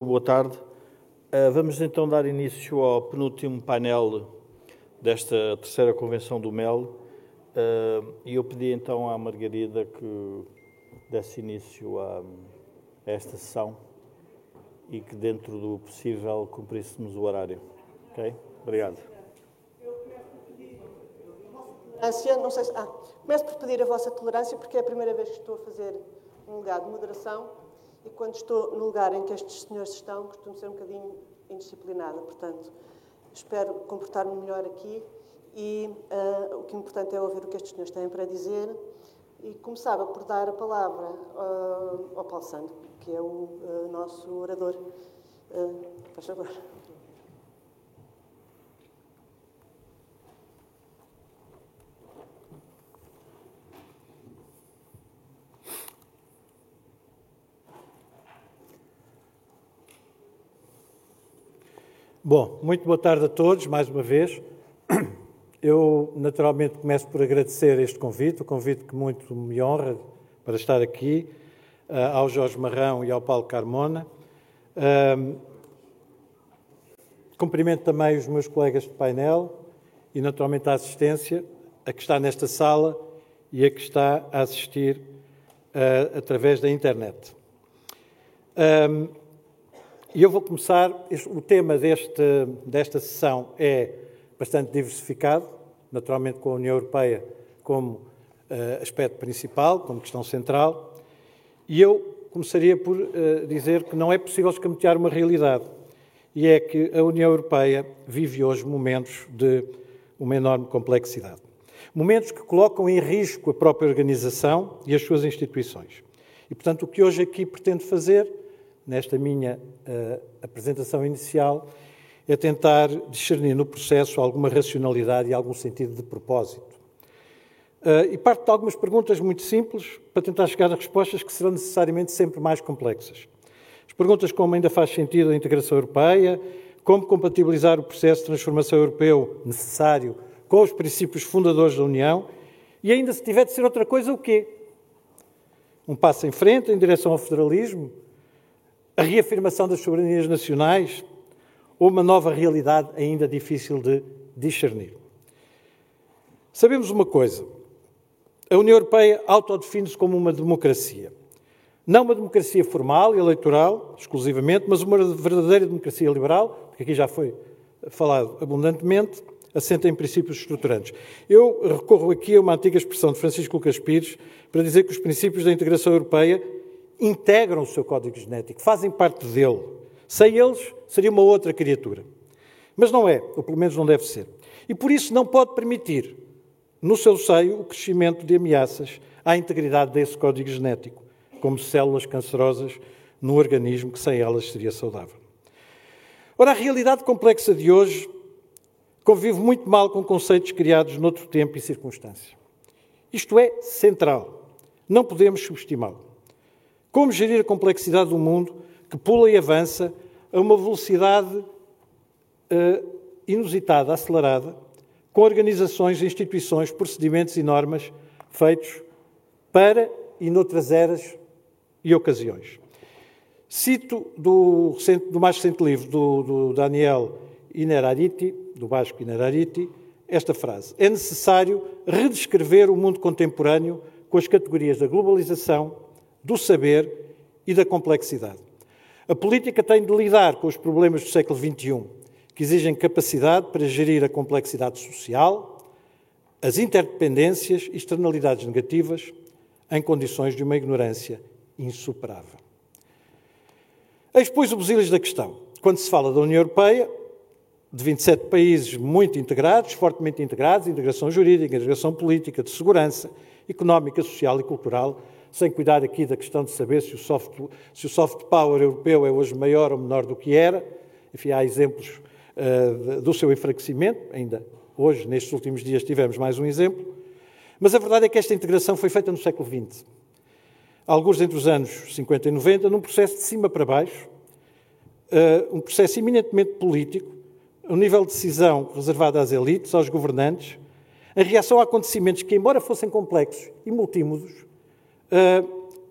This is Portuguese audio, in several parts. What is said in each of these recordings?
Boa tarde. Uh, vamos então dar início ao penúltimo painel desta terceira convenção do MEL. Uh, e eu pedi então à Margarida que desse início a, esta sessão e que, dentro do possível, cumpríssemos o horário. Ok? Obrigado. Não sei se, ah, começo por pedir a vossa tolerância, porque é a primeira vez que estou a fazer um lugar de moderação e quando estou no lugar em que estes senhores estão, costumo ser um bocadinho indisciplinada. Portanto, espero comportar-me melhor aqui e uh, o que é importante é ouvir o que estes senhores têm para dizer. E começava por dar a palavra uh, ao Paulo Sando, que é o uh, nosso orador. Uh, faz favor. Bom, muito boa tarde a todos, mais uma vez. Eu, naturalmente, começo por agradecer este convite, o convite que muito me honra para estar aqui, uh, ao Jorge Marrão e ao Paulo Carmona. Uh, cumprimento também os meus colegas de painel e, naturalmente, a assistência, a que está nesta sala e a que está a assistir uh, através da internet. E eu vou começar. O tema deste, desta sessão é bastante diversificado, naturalmente com a União Europeia como uh, aspecto principal, como questão central. E eu começaria por uh, dizer que não é possível escamotear uma realidade. E é que a União Europeia vive hoje momentos de uma enorme complexidade. Momentos que colocam em risco a própria organização e as suas instituições. E, portanto, o que hoje aqui pretendo fazer nesta minha uh, apresentação inicial, é tentar discernir no processo alguma racionalidade e algum sentido de propósito. Uh, e parte de algumas perguntas muito simples para tentar chegar a respostas que serão necessariamente sempre mais complexas. As perguntas como ainda faz sentido a integração europeia, como compatibilizar o processo de transformação europeu necessário com os princípios fundadores da União e ainda se tiver de ser outra coisa, o quê? Um passo em frente em direção ao federalismo? A reafirmação das soberanias nacionais ou uma nova realidade ainda difícil de discernir. Sabemos uma coisa: a União Europeia autodefine-se como uma democracia. Não uma democracia formal e eleitoral, exclusivamente, mas uma verdadeira democracia liberal, porque aqui já foi falado abundantemente, assenta em princípios estruturantes. Eu recorro aqui a uma antiga expressão de Francisco Lucas Pires para dizer que os princípios da integração europeia integram o seu código genético, fazem parte dele. Sem eles, seria uma outra criatura. Mas não é, ou pelo menos não deve ser. E por isso não pode permitir, no seu seio, o crescimento de ameaças à integridade desse código genético, como células cancerosas no organismo que sem elas seria saudável. Ora, a realidade complexa de hoje convive muito mal com conceitos criados noutro tempo e circunstância. Isto é central. Não podemos subestimá-lo. Como gerir a complexidade do mundo que pula e avança a uma velocidade uh, inusitada, acelerada, com organizações, instituições, procedimentos e normas feitos para e noutras eras e ocasiões. Cito do, do mais recente livro do, do Daniel Inerariti, do Vasco Inerariti, esta frase: É necessário redescrever o mundo contemporâneo com as categorias da globalização, do saber e da complexidade. A política tem de lidar com os problemas do século XXI, que exigem capacidade para gerir a complexidade social, as interdependências e externalidades negativas em condições de uma ignorância insuperável. Eis, pois, o busilis da questão. Quando se fala da União Europeia, de 27 países muito integrados, fortemente integrados, integração jurídica, integração política, de segurança, económica, social e cultural, sem cuidar aqui da questão de saber se o soft, se o soft power europeu é hoje maior ou menor do que era. Enfim, há exemplos uh, do seu enfraquecimento, ainda hoje, nestes últimos dias, tivemos mais um exemplo. Mas a verdade é que esta integração foi feita no século XX. Alguns entre os anos 50 e 90, num processo de cima para baixo, uh, um processo eminentemente político, um nível de decisão reservado às elites, aos governantes, em reação a acontecimentos que, embora fossem complexos e multímodos,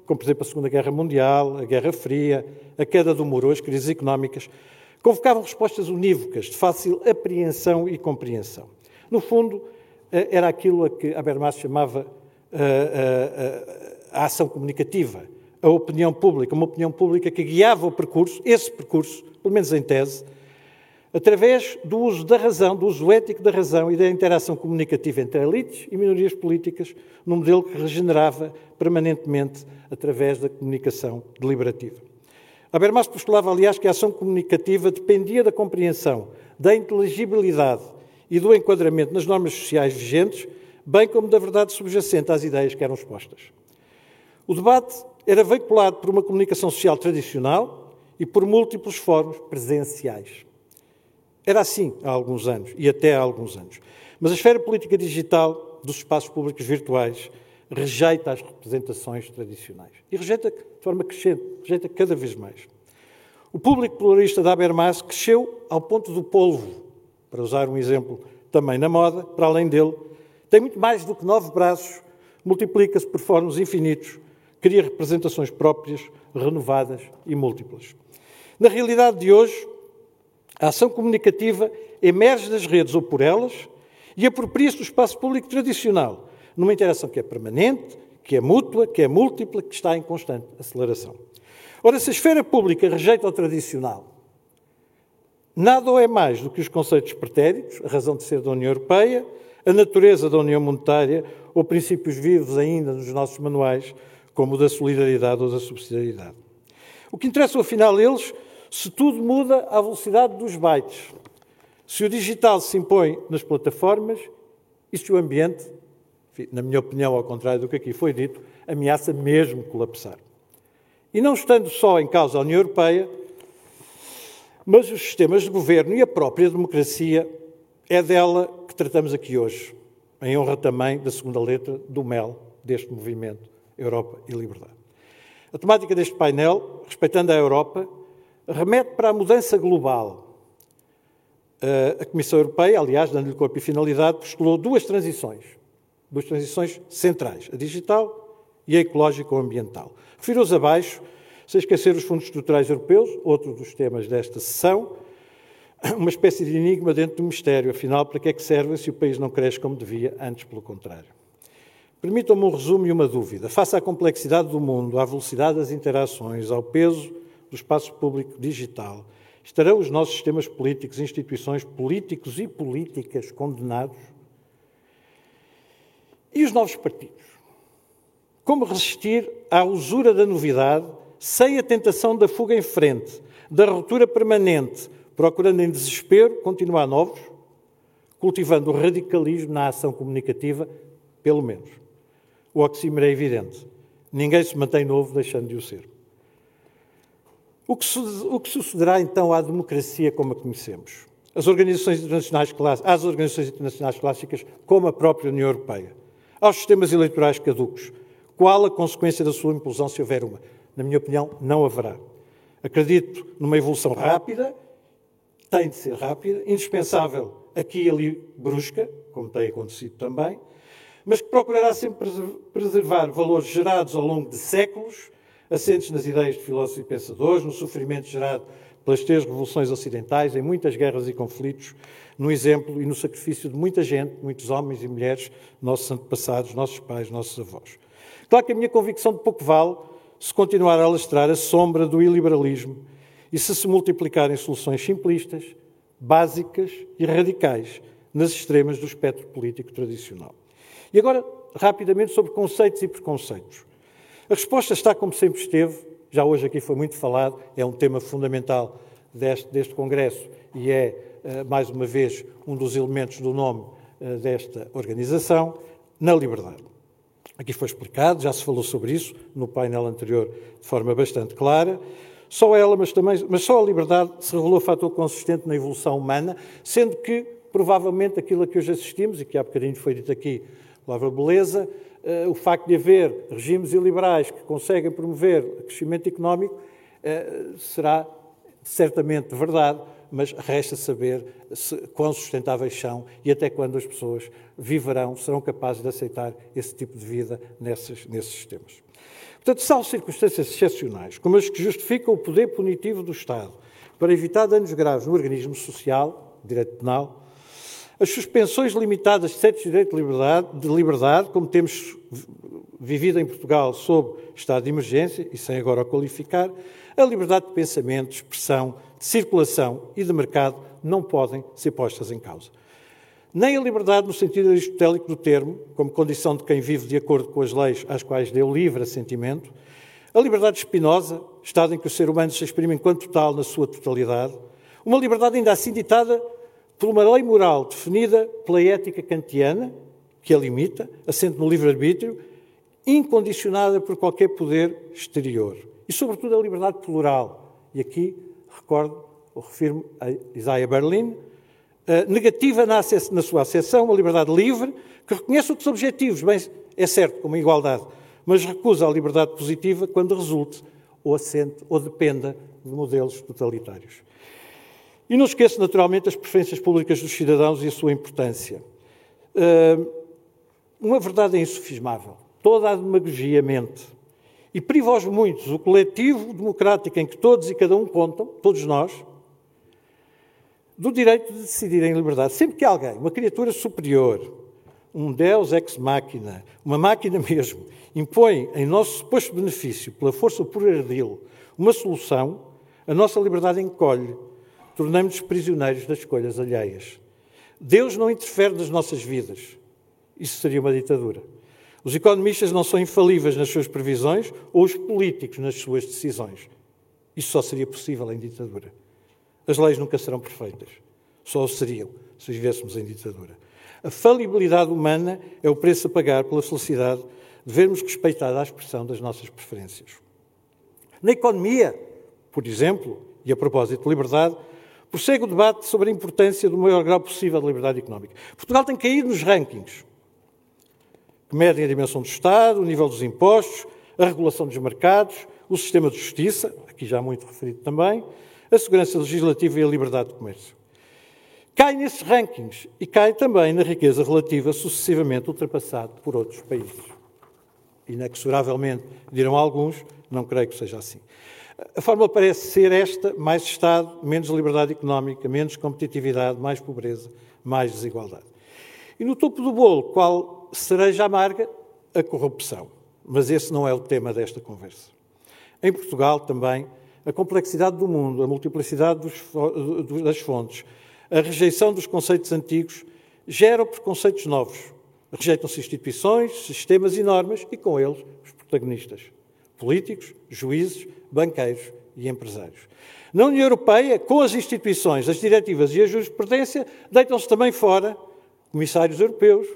como por exemplo a Segunda Guerra Mundial, a Guerra Fria, a queda do muro, as crises económicas, convocavam respostas unívocas, de fácil apreensão e compreensão. No fundo, eh, era aquilo a que Habermas chamava a, a, a, a ação comunicativa, a opinião pública, uma opinião pública que guiava o percurso, esse percurso, pelo menos em tese, através do uso da razão, do uso ético da razão e da interação comunicativa entre elites e minorias políticas, num modelo que regenerava permanentemente através da comunicação deliberativa. Habermas postulava, aliás, que a ação comunicativa dependia da compreensão, da inteligibilidade e do enquadramento nas normas sociais vigentes, bem como da verdade subjacente às ideias que eram expostas. O debate era veiculado por uma comunicação social tradicional e por múltiplos fóruns presenciais. Era assim há alguns anos e até há alguns anos. Mas a esfera política digital dos espaços públicos virtuais rejeita as representações tradicionais. E rejeita de forma crescente, rejeita cada vez mais. O público pluralista da Habermas cresceu ao ponto do polvo, para usar um exemplo também na moda, para além dele, tem muito mais do que nove braços, multiplica-se por fóruns infinitos, cria representações próprias, renovadas e múltiplas. Na realidade de hoje, a ação comunicativa emerge das redes ou por elas e apropria-se do espaço público tradicional, numa interação que é permanente, que é mútua, que é múltipla, que está em constante aceleração. Ora, se a esfera pública rejeita o tradicional, nada ou é mais do que os conceitos pretéritos, a razão de ser da União Europeia, a natureza da União Monetária ou princípios vivos ainda nos nossos manuais, como o da solidariedade ou da subsidiariedade. O que interessa, afinal, eles se tudo muda à velocidade dos bytes, se o digital se impõe nas plataformas e se o ambiente, na minha opinião, ao contrário do que aqui foi dito, ameaça mesmo colapsar. E não estando só em causa a União Europeia, mas os sistemas de governo e a própria democracia, é dela que tratamos aqui hoje, em honra também da segunda letra do MEL deste movimento Europa e Liberdade. A temática deste painel, respeitando a Europa, remete para a mudança global. A Comissão Europeia, aliás, dando-lhe corpo e finalidade, postulou duas transições, duas transições centrais, a digital e a ecológico-ambiental. Refiro-os abaixo, sem esquecer os fundos estruturais europeus, outro dos temas desta sessão, uma espécie de enigma dentro do mistério, afinal, para que é que serve se o país não cresce como devia, antes pelo contrário. Permitam-me um resumo e uma dúvida. Face à complexidade do mundo, à velocidade das interações, ao peso do espaço público digital, estarão os nossos sistemas políticos, instituições políticos e políticas condenados? E os novos partidos? Como resistir à usura da novidade sem a tentação da fuga em frente, da ruptura permanente, procurando em desespero continuar novos, cultivando o radicalismo na ação comunicativa, pelo menos? O oxímoro é evidente. Ninguém se mantém novo deixando de o ser. O que, o que sucederá então à democracia como a conhecemos? As organizações internacionais às organizações internacionais clássicas, como a própria União Europeia, aos sistemas eleitorais caducos. Qual a consequência da sua implosão, se houver uma? Na minha opinião, não haverá. Acredito numa evolução rápida, tem de ser rápida, indispensável aqui e ali brusca, como tem acontecido também, mas que procurará sempre preservar valores gerados ao longo de séculos assentes nas ideias de filósofos e pensadores, no sofrimento gerado pelas três revoluções ocidentais, em muitas guerras e conflitos, no exemplo e no sacrifício de muita gente, muitos homens e mulheres, nossos antepassados, nossos pais, nossos avós. Claro que a minha convicção de pouco vale se continuar a alastrar a sombra do iliberalismo e se se multiplicarem soluções simplistas, básicas e radicais nas extremas do espectro político tradicional. E agora, rapidamente, sobre conceitos e preconceitos. A resposta está como sempre esteve, já hoje aqui foi muito falado, é um tema fundamental deste, deste Congresso e é, eh, mais uma vez, um dos elementos do nome eh, desta organização, na liberdade. Aqui foi explicado, já se falou sobre isso no painel anterior de forma bastante clara. Só ela, mas, também, mas só a liberdade se revelou fator consistente na evolução humana, sendo que, provavelmente, aquilo a que hoje assistimos, e que há bocadinho foi dito aqui, palavra beleza, o facto de haver regimes iliberais que conseguem promover crescimento económico uh, será certamente verdade, mas resta saber se, quão sustentáveis são e até quando as pessoas viverão, serão capazes de aceitar esse tipo de vida nesses, nesses sistemas. Portanto, salvo circunstâncias excepcionais, como as que justificam o poder punitivo do Estado para evitar danos graves no organismo social, direito penal, as suspensões limitadas de certos direitos de liberdade, de liberdade, como temos vivido em Portugal sob estado de emergência, e sem agora o qualificar, a liberdade de pensamento, de expressão, de circulação e de mercado não podem ser postas em causa. Nem a liberdade, no sentido aristotélico do termo, como condição de quem vive de acordo com as leis às quais deu livre assentimento, a liberdade espinosa, estado em que o ser humano se exprime enquanto tal na sua totalidade, uma liberdade ainda assim ditada por uma lei moral definida pela ética kantiana, que a limita, assente no livre-arbítrio, incondicionada por qualquer poder exterior. E, sobretudo, a liberdade plural. E aqui recordo, ou refiro a Isaiah Berlin, eh, negativa na, na sua acessão, uma liberdade livre, que reconhece outros objetivos, bem, é certo, como a igualdade, mas recusa a liberdade positiva quando resulte ou assente ou dependa de modelos totalitários. E não esqueço, naturalmente, as preferências públicas dos cidadãos e a sua importância. Eh, uma verdade é insufismável. Toda a demagogia mente. E priva aos muitos o coletivo democrático em que todos e cada um contam, todos nós, do direito de decidir em liberdade. Sempre que alguém, uma criatura superior, um Deus ex machina, uma máquina mesmo, impõe em nosso suposto benefício, pela força por ardil, uma solução, a nossa liberdade encolhe, tornamos-nos prisioneiros das escolhas alheias. Deus não interfere nas nossas vidas. Isso seria uma ditadura. Os economistas não são infalíveis nas suas previsões ou os políticos nas suas decisões. Isso só seria possível em ditadura. As leis nunca serão perfeitas. Só o seriam se vivêssemos em ditadura. A falibilidade humana é o preço a pagar pela felicidade de vermos respeitada a expressão das nossas preferências. Na economia, por exemplo, e a propósito de liberdade, prossegue o debate sobre a importância do maior grau possível de liberdade económica. Portugal tem caído nos rankings que medem a dimensão do Estado, o nível dos impostos, a regulação dos mercados, o sistema de justiça, aqui já muito referido também, a segurança legislativa e a liberdade de comércio. Cai nesses rankings e cai também na riqueza relativa, sucessivamente ultrapassado por outros países. Inexoravelmente, dirão alguns, não creio que seja assim. A fórmula parece ser esta: mais Estado, menos liberdade económica, menos competitividade, mais pobreza, mais desigualdade. E no topo do bolo, qual cereja amarga? A corrupção. Mas esse não é o tema desta conversa. Em Portugal também a complexidade do mundo, a multiplicidade dos, das fontes, a rejeição dos conceitos antigos geram preconceitos novos. Rejeitam-se instituições, sistemas e normas e, com eles, os protagonistas: políticos, juízes, banqueiros e empresários. Na União Europeia, com as instituições, as diretivas e a jurisprudência, deitam-se também fora comissários europeus,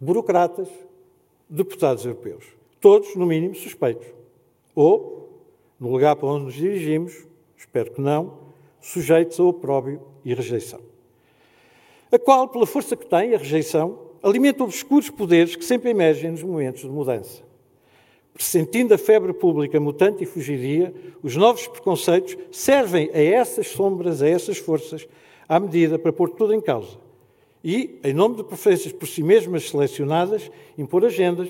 burocratas, deputados europeus. Todos, no mínimo, suspeitos. Ou no lugar para onde nos dirigimos, espero que não, sujeitos a opróbio e rejeição. A qual, pela força que tem, a rejeição, alimenta obscuros poderes que sempre emergem nos momentos de mudança. Pressentindo a febre pública mutante e fugidia, os novos preconceitos servem a essas sombras, a essas forças, à medida para pôr tudo em causa. E, em nome de preferências por si mesmas selecionadas, impor agendas,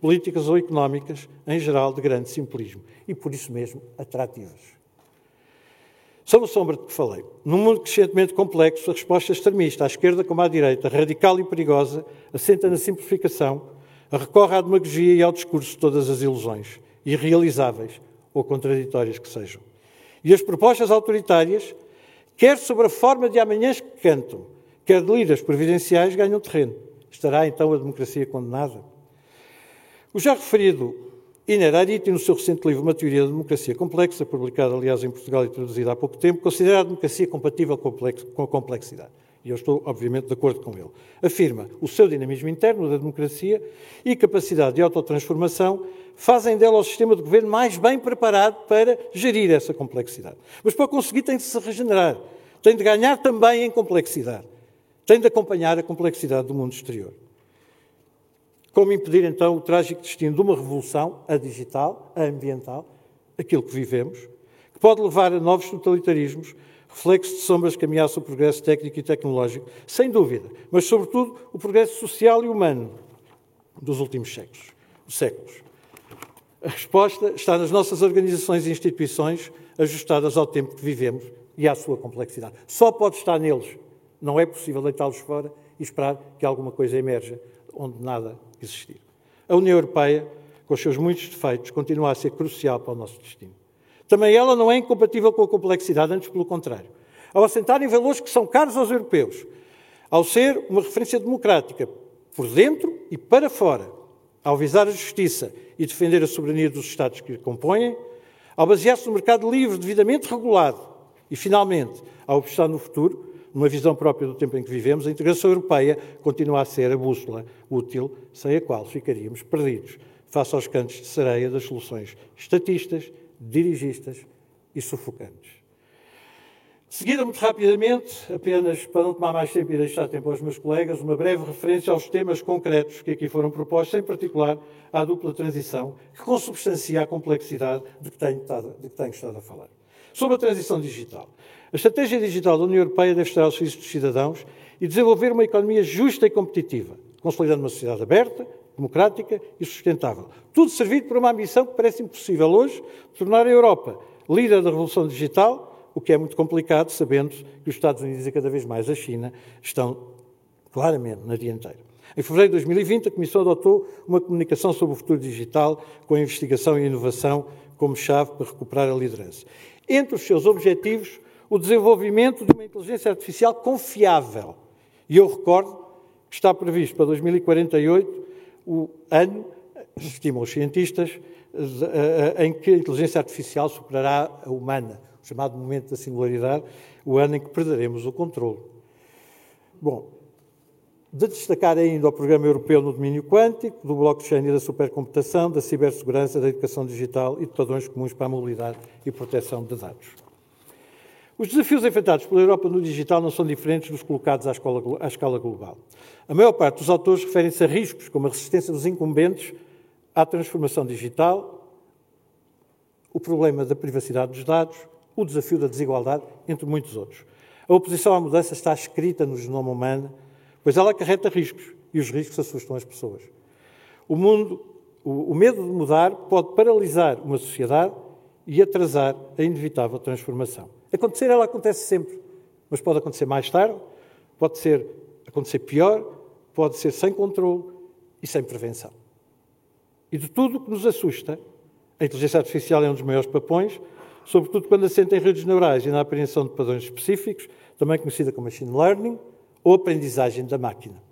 políticas ou económicas, em geral de grande simplismo e, por isso mesmo, atrativas. Sob a sombra de que falei, num mundo crescentemente complexo, a resposta extremista, à esquerda como à direita, radical e perigosa, assenta na simplificação, recorre à demagogia e ao discurso de todas as ilusões, irrealizáveis ou contraditórias que sejam. E as propostas autoritárias, quer sobre a forma de amanhãs que cantam, quer de liras providenciais, ganham terreno. Estará então a democracia condenada? O já referido Iner Ariti, no seu recente livro Uma Teoria da Democracia Complexa, publicado, aliás, em Portugal e traduzido há pouco tempo, considera a democracia compatível com a complexidade. E eu estou, obviamente, de acordo com ele. Afirma o seu dinamismo interno da democracia e capacidade de autotransformação fazem dela o sistema de governo mais bem preparado para gerir essa complexidade. Mas para conseguir tem de se regenerar, tem de ganhar também em complexidade, tem de acompanhar a complexidade do mundo exterior. Como impedir então o trágico destino de uma revolução, a digital, a ambiental, aquilo que vivemos, que pode levar a novos totalitarismos, reflexos de sombras que ameaçam o progresso técnico e tecnológico, sem dúvida, mas sobretudo o progresso social e humano dos últimos séculos. séculos. A resposta está nas nossas organizações e instituições ajustadas ao tempo que vivemos e à sua complexidade. Só pode estar neles. Não é possível deitá-los fora e esperar que alguma coisa emerja onde nada existir. A União Europeia, com os seus muitos defeitos, continua a ser crucial para o nosso destino. Também ela não é incompatível com a complexidade, antes pelo contrário. Ao assentar em valores que são caros aos europeus, ao ser uma referência democrática por dentro e para fora, ao visar a justiça e defender a soberania dos Estados que a compõem, ao basear-se no mercado livre devidamente regulado e, finalmente, ao apostar no futuro, numa visão própria do tempo em que vivemos, a integração europeia continua a ser a bússola útil sem a qual ficaríamos perdidos face aos cantos de sereia das soluções estatistas, dirigistas e sufocantes. De seguida, muito rapidamente, apenas para não tomar mais tempo e deixar tempo aos meus colegas, uma breve referência aos temas concretos que aqui foram propostos, em particular à dupla transição, que consubstancia a complexidade de que tenho estado, de que tenho estado a falar. Sobre a transição digital. A estratégia digital da União Europeia deve estar ao serviço dos cidadãos e desenvolver uma economia justa e competitiva, consolidando uma sociedade aberta, democrática e sustentável. Tudo servido por uma ambição que parece impossível hoje, tornar a Europa líder da revolução digital o que é muito complicado, sabendo que os Estados Unidos e cada vez mais a China estão claramente na dianteira. Em fevereiro de 2020, a Comissão adotou uma comunicação sobre o futuro digital, com a investigação e a inovação como chave para recuperar a liderança. Entre os seus objetivos, o desenvolvimento de uma inteligência artificial confiável. E eu recordo que está previsto para 2048 o ano, estimam os cientistas, em que a inteligência artificial superará a humana chamado momento da singularidade, o ano em que perderemos o controle. Bom, de destacar ainda o Programa Europeu no Domínio Quântico, do blockchain e da supercomputação, da cibersegurança, da educação digital e de padrões comuns para a mobilidade e proteção de dados. Os desafios enfrentados pela Europa no digital não são diferentes dos colocados à escala, à escala global. A maior parte dos autores referem-se a riscos como a resistência dos incumbentes à transformação digital, o problema da privacidade dos dados, o desafio da desigualdade, entre muitos outros. A oposição à mudança está escrita no genoma humano, pois ela acarreta riscos e os riscos assustam as pessoas. O mundo, o, o medo de mudar pode paralisar uma sociedade e atrasar a inevitável transformação. Acontecer, ela acontece sempre, mas pode acontecer mais tarde, pode ser acontecer pior, pode ser sem controle e sem prevenção. E de tudo o que nos assusta, a inteligência artificial é um dos maiores papões, sobretudo quando assenta em redes neurais e na apreensão de padrões específicos, também conhecida como machine learning, ou aprendizagem da máquina.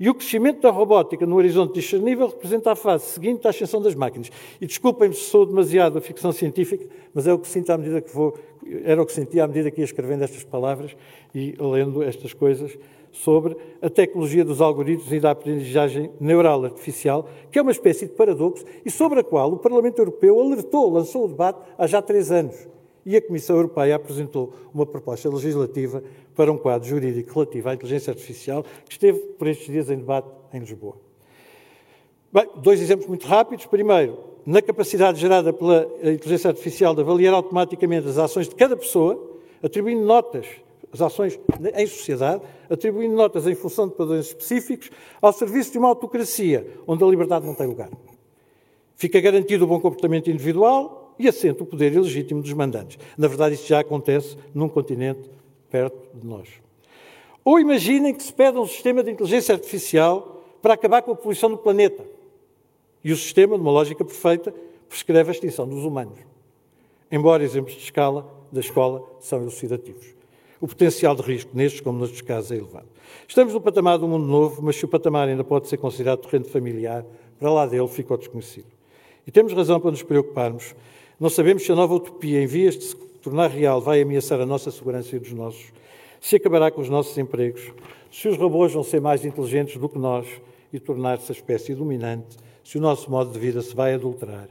E o crescimento da robótica no horizonte discernível representa a fase seguinte da ascensão das máquinas. E desculpem-me se sou demasiado a ficção científica, mas é o que sinto à medida que vou, era o que senti à medida que ia escrevendo estas palavras e lendo estas coisas sobre a tecnologia dos algoritmos e da aprendizagem neural artificial, que é uma espécie de paradoxo e sobre a qual o Parlamento Europeu alertou, lançou o debate há já três anos. E a Comissão Europeia apresentou uma proposta legislativa para um quadro jurídico relativo à inteligência artificial, que esteve por estes dias em debate em Lisboa. Bem, dois exemplos muito rápidos. Primeiro, na capacidade gerada pela inteligência artificial de avaliar automaticamente as ações de cada pessoa, atribuindo notas as ações em sociedade, atribuindo notas em função de padrões específicos, ao serviço de uma autocracia onde a liberdade não tem lugar. Fica garantido o bom comportamento individual e assenta o poder ilegítimo dos mandantes. Na verdade, isto já acontece num continente perto de nós. Ou imaginem que se pede um sistema de inteligência artificial para acabar com a poluição do planeta. E o sistema, numa lógica perfeita, prescreve a extinção dos humanos. Embora exemplos de escala da escola são elucidativos. O potencial de risco nestes, como noutros casos, é elevado. Estamos no patamar do mundo novo, mas se o patamar ainda pode ser considerado terreno familiar, para lá dele ficou desconhecido. E temos razão para nos preocuparmos. Não sabemos se a nova utopia, em vias de se tornar real, vai ameaçar a nossa segurança e dos nossos, se acabará com os nossos empregos, se os robôs vão ser mais inteligentes do que nós e tornar-se a espécie dominante, se o nosso modo de vida se vai adulterar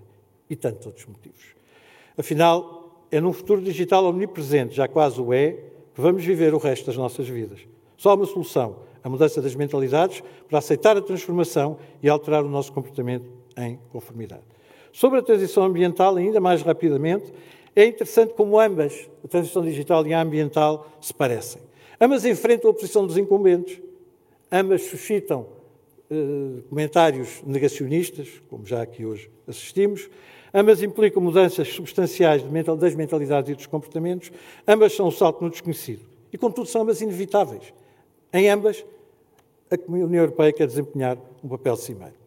e tantos outros motivos. Afinal, é num futuro digital omnipresente, já quase o é, que vamos viver o resto das nossas vidas. Só há uma solução: a mudança das mentalidades para aceitar a transformação e alterar o nosso comportamento em conformidade. Sobre a transição ambiental, ainda mais rapidamente, é interessante como ambas, a transição digital e a ambiental, se parecem. Ambas enfrentam a oposição dos incumbentes, ambas suscitam eh, comentários negacionistas, como já aqui hoje assistimos. Ambas implicam mudanças substanciais das mentalidades e dos comportamentos. Ambas são um salto no desconhecido. E, contudo, são ambas inevitáveis. Em ambas, a União Europeia quer desempenhar um papel cimeiro.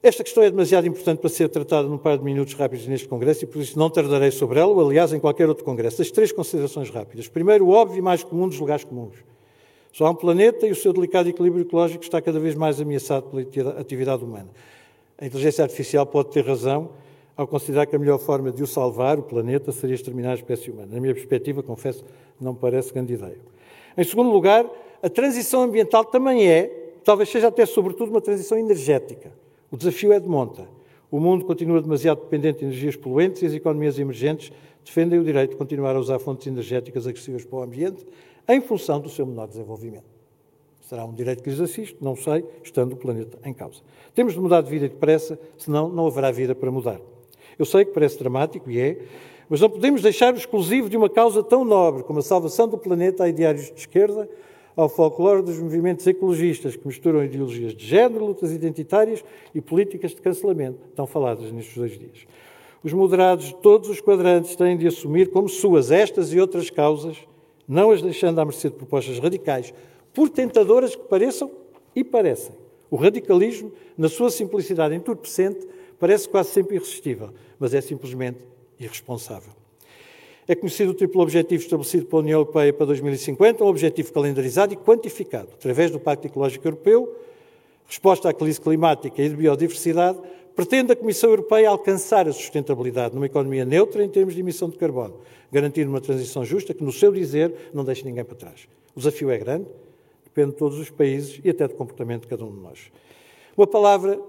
Esta questão é demasiado importante para ser tratada num par de minutos rápidos neste Congresso e por isso não tardarei sobre ela, ou aliás em qualquer outro Congresso. As três considerações rápidas. Primeiro, o óbvio e mais comum dos lugares comuns. Só há um planeta e o seu delicado equilíbrio ecológico está cada vez mais ameaçado pela atividade humana. A inteligência artificial pode ter razão ao considerar que a melhor forma de o salvar, o planeta, seria exterminar a espécie humana. Na minha perspectiva, confesso, não me parece grande ideia. Em segundo lugar, a transição ambiental também é, talvez seja até sobretudo, uma transição energética. O desafio é de monta. O mundo continua demasiado dependente de energias poluentes e as economias emergentes defendem o direito de continuar a usar fontes energéticas agressivas para o ambiente, em função do seu menor desenvolvimento. Será um direito que lhes assiste? Não sei, estando o planeta em causa. Temos de mudar de vida depressa, senão não haverá vida para mudar. Eu sei que parece dramático, e é, mas não podemos deixar o exclusivo de uma causa tão nobre como a salvação do planeta a ideários de esquerda, ao folclore dos movimentos ecologistas que misturam ideologias de género, lutas identitárias e políticas de cancelamento, tão faladas nestes dois dias. Os moderados de todos os quadrantes têm de assumir como suas estas e outras causas não as deixando à mercê de propostas radicais, por tentadoras que pareçam e parecem. O radicalismo, na sua simplicidade entorpecente, parece quase sempre irresistível, mas é simplesmente irresponsável. É conhecido o triplo objetivo estabelecido pela União Europeia para 2050, um objetivo calendarizado e quantificado, através do Pacto Ecológico Europeu, resposta à crise climática e de biodiversidade, Pretende a Comissão Europeia alcançar a sustentabilidade numa economia neutra em termos de emissão de carbono, garantindo uma transição justa que, no seu dizer, não deixe ninguém para trás. O desafio é grande, depende de todos os países e até do comportamento de cada um de nós. Uma palavra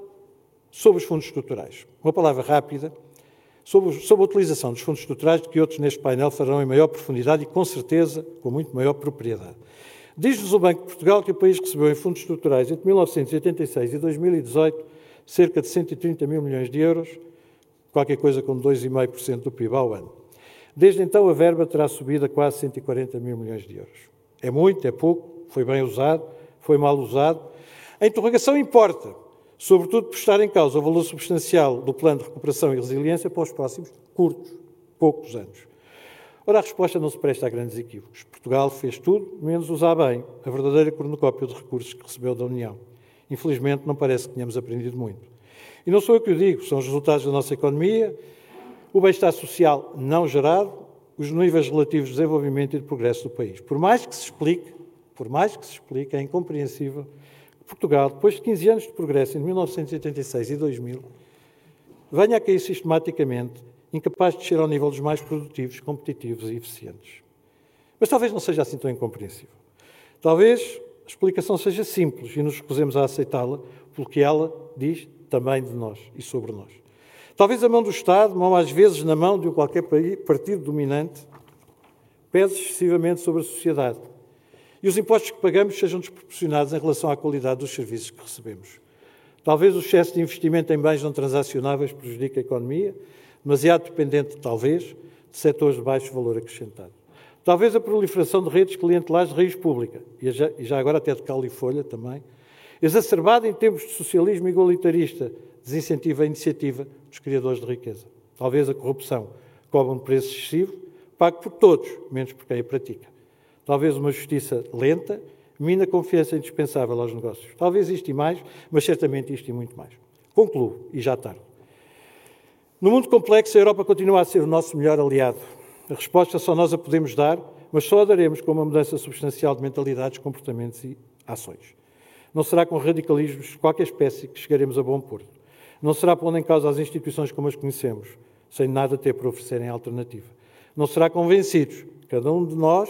sobre os fundos estruturais. Uma palavra rápida sobre, a utilização dos fundos estruturais, de que outros neste painel farão em maior profundidade e, com certeza, com muito maior propriedade. Diz-nos o Banco de Portugal que o país recebeu em fundos estruturais entre 1986 e 2018 cerca de 130 mil milhões de euros, qualquer coisa como 2,5% do PIB ao ano. Desde então, a verba terá subido a quase 140 mil milhões de euros. É muito, é pouco, foi bem usado, foi mal usado. A interrogação importa, sobretudo por estar em causa o valor substancial do plano de recuperação e resiliência para os próximos curtos, poucos anos. Ora, a resposta não se presta a grandes equívocos. Portugal fez tudo, menos usar bem a verdadeira cornucópia de recursos que recebeu da União. Infelizmente, não parece que tenhamos aprendido muito. E não sou eu que o digo, são os resultados da nossa economia, o bem-estar social não gerado, os níveis relativos de desenvolvimento e de progresso do país. Por mais que se explique, por mais que se explique, é incompreensível Portugal, depois de 15 anos de progresso, entre 1986 e 2000, venha a cair sistematicamente, incapaz de descer ao nível dos mais produtivos, competitivos e eficientes. Mas talvez não seja assim tão incompreensível. Talvez a explicação seja simples e nos recusemos a aceitá-la, porque ela diz também de nós e sobre nós. Talvez a mão do Estado, mão às vezes na mão de qualquer partido dominante, pese excessivamente sobre a sociedade. E os impostos que pagamos sejam desproporcionados em relação à qualidade dos serviços que recebemos. Talvez o excesso de investimento em bens não transacionáveis prejudique a economia, demasiado dependente, talvez, de setores de baixo valor acrescentado. Talvez a proliferação de redes clientelares de raiz pública, e já, agora até de cal e folha também, exacerbada em tempos de socialismo igualitarista, desincentiva a iniciativa dos criadores de riqueza. Talvez a corrupção cobra um preço excessivo, pago por todos, menos por quem a pratica. Talvez uma justiça lenta mina a confiança indispensável aos negócios. Talvez isto e mais, mas certamente isto e muito mais. Concluo, e já tarde. No mundo complexo, a Europa continua a ser o nosso melhor aliado. A resposta só nós a podemos dar, mas só a daremos com uma mudança substancial de mentalidades, comportamentos e ações. Não será com radicalismos de qualquer espécie que chegaremos a bom porto. Não será pondo em causa as instituições como as conhecemos, sem nada ter para oferecerem alternativa. Não será convencidos, cada um de nós,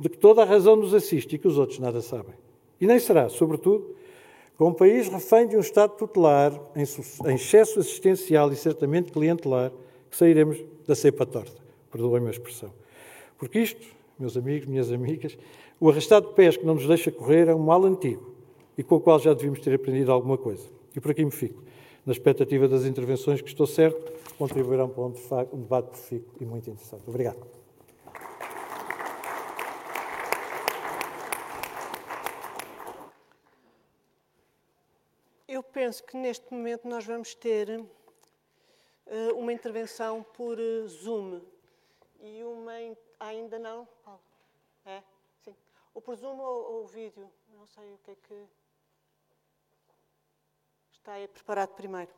de que toda a razão nos assiste e que os outros nada sabem. E nem será, sobretudo, com um país refém de um Estado tutelar, em excesso assistencial e certamente clientelar, que sairemos da cepa torta perdoem-me a expressão. Porque isto, meus amigos, minhas amigas, o arrastado de pés que não nos deixa correr é um mal antigo e com o qual já devíamos ter aprendido alguma coisa. E por aqui me fico, na expectativa das intervenções que estou certo contribuirão para um debate profícuo e muito interessante. Obrigado. Penso que neste momento nós vamos ter uh, uma intervenção por uh, Zoom e uma. Ainda não? Paulo? É? Sim. Ou por Zoom ou, ou vídeo? Não sei o que é que. Está aí preparado primeiro.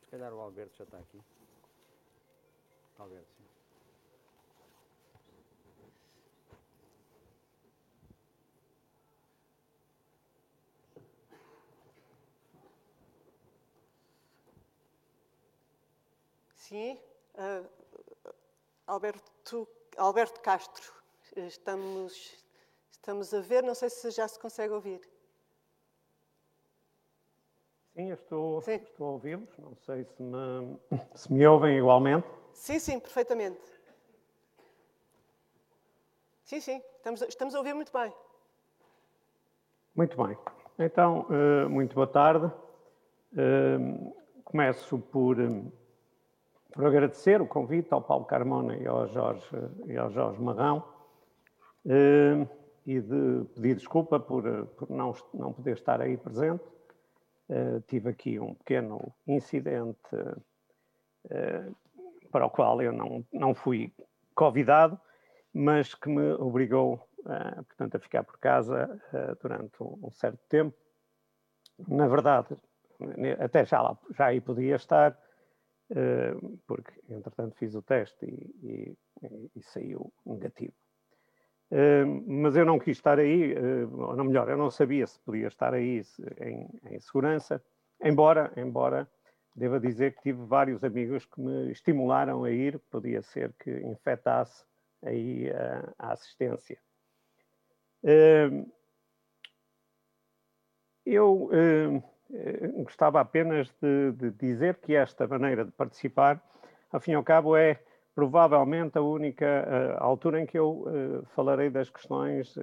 Se calhar o Alberto já está aqui. Alberto, sim. Sim, uh, Alberto, Alberto Castro, estamos, estamos a ver, não sei se já se consegue ouvir. Sim, eu estou, sim. estou a ouvi-los, não sei se me, se me ouvem igualmente. Sim, sim, perfeitamente. Sim, sim, estamos, estamos a ouvir muito bem. Muito bem. Então, uh, muito boa tarde. Uh, começo por por agradecer o convite ao Paulo Carmona e ao Jorge, e ao Jorge Marrão eh, e de pedir desculpa por, por não, não poder estar aí presente. Eh, tive aqui um pequeno incidente eh, para o qual eu não, não fui convidado, mas que me obrigou, portanto, a ficar por casa durante um, certo tempo. Na verdade, até já, lá, já aí podia estar, eh, porque entretanto fiz o teste e, e, e saiu negativo. Uh, mas eu não quis estar aí, uh, ou não melhor, eu não sabia se podia estar aí em, em, segurança, embora, embora deva dizer que tive vários amigos que me estimularam a ir, podia ser que infectasse aí a, assistência. Eu eh, gostava apenas de, de, dizer que esta maneira de participar, ao fim e ao cabo, é provavelmente a única uh, altura em que eu uh, falarei das questões uh,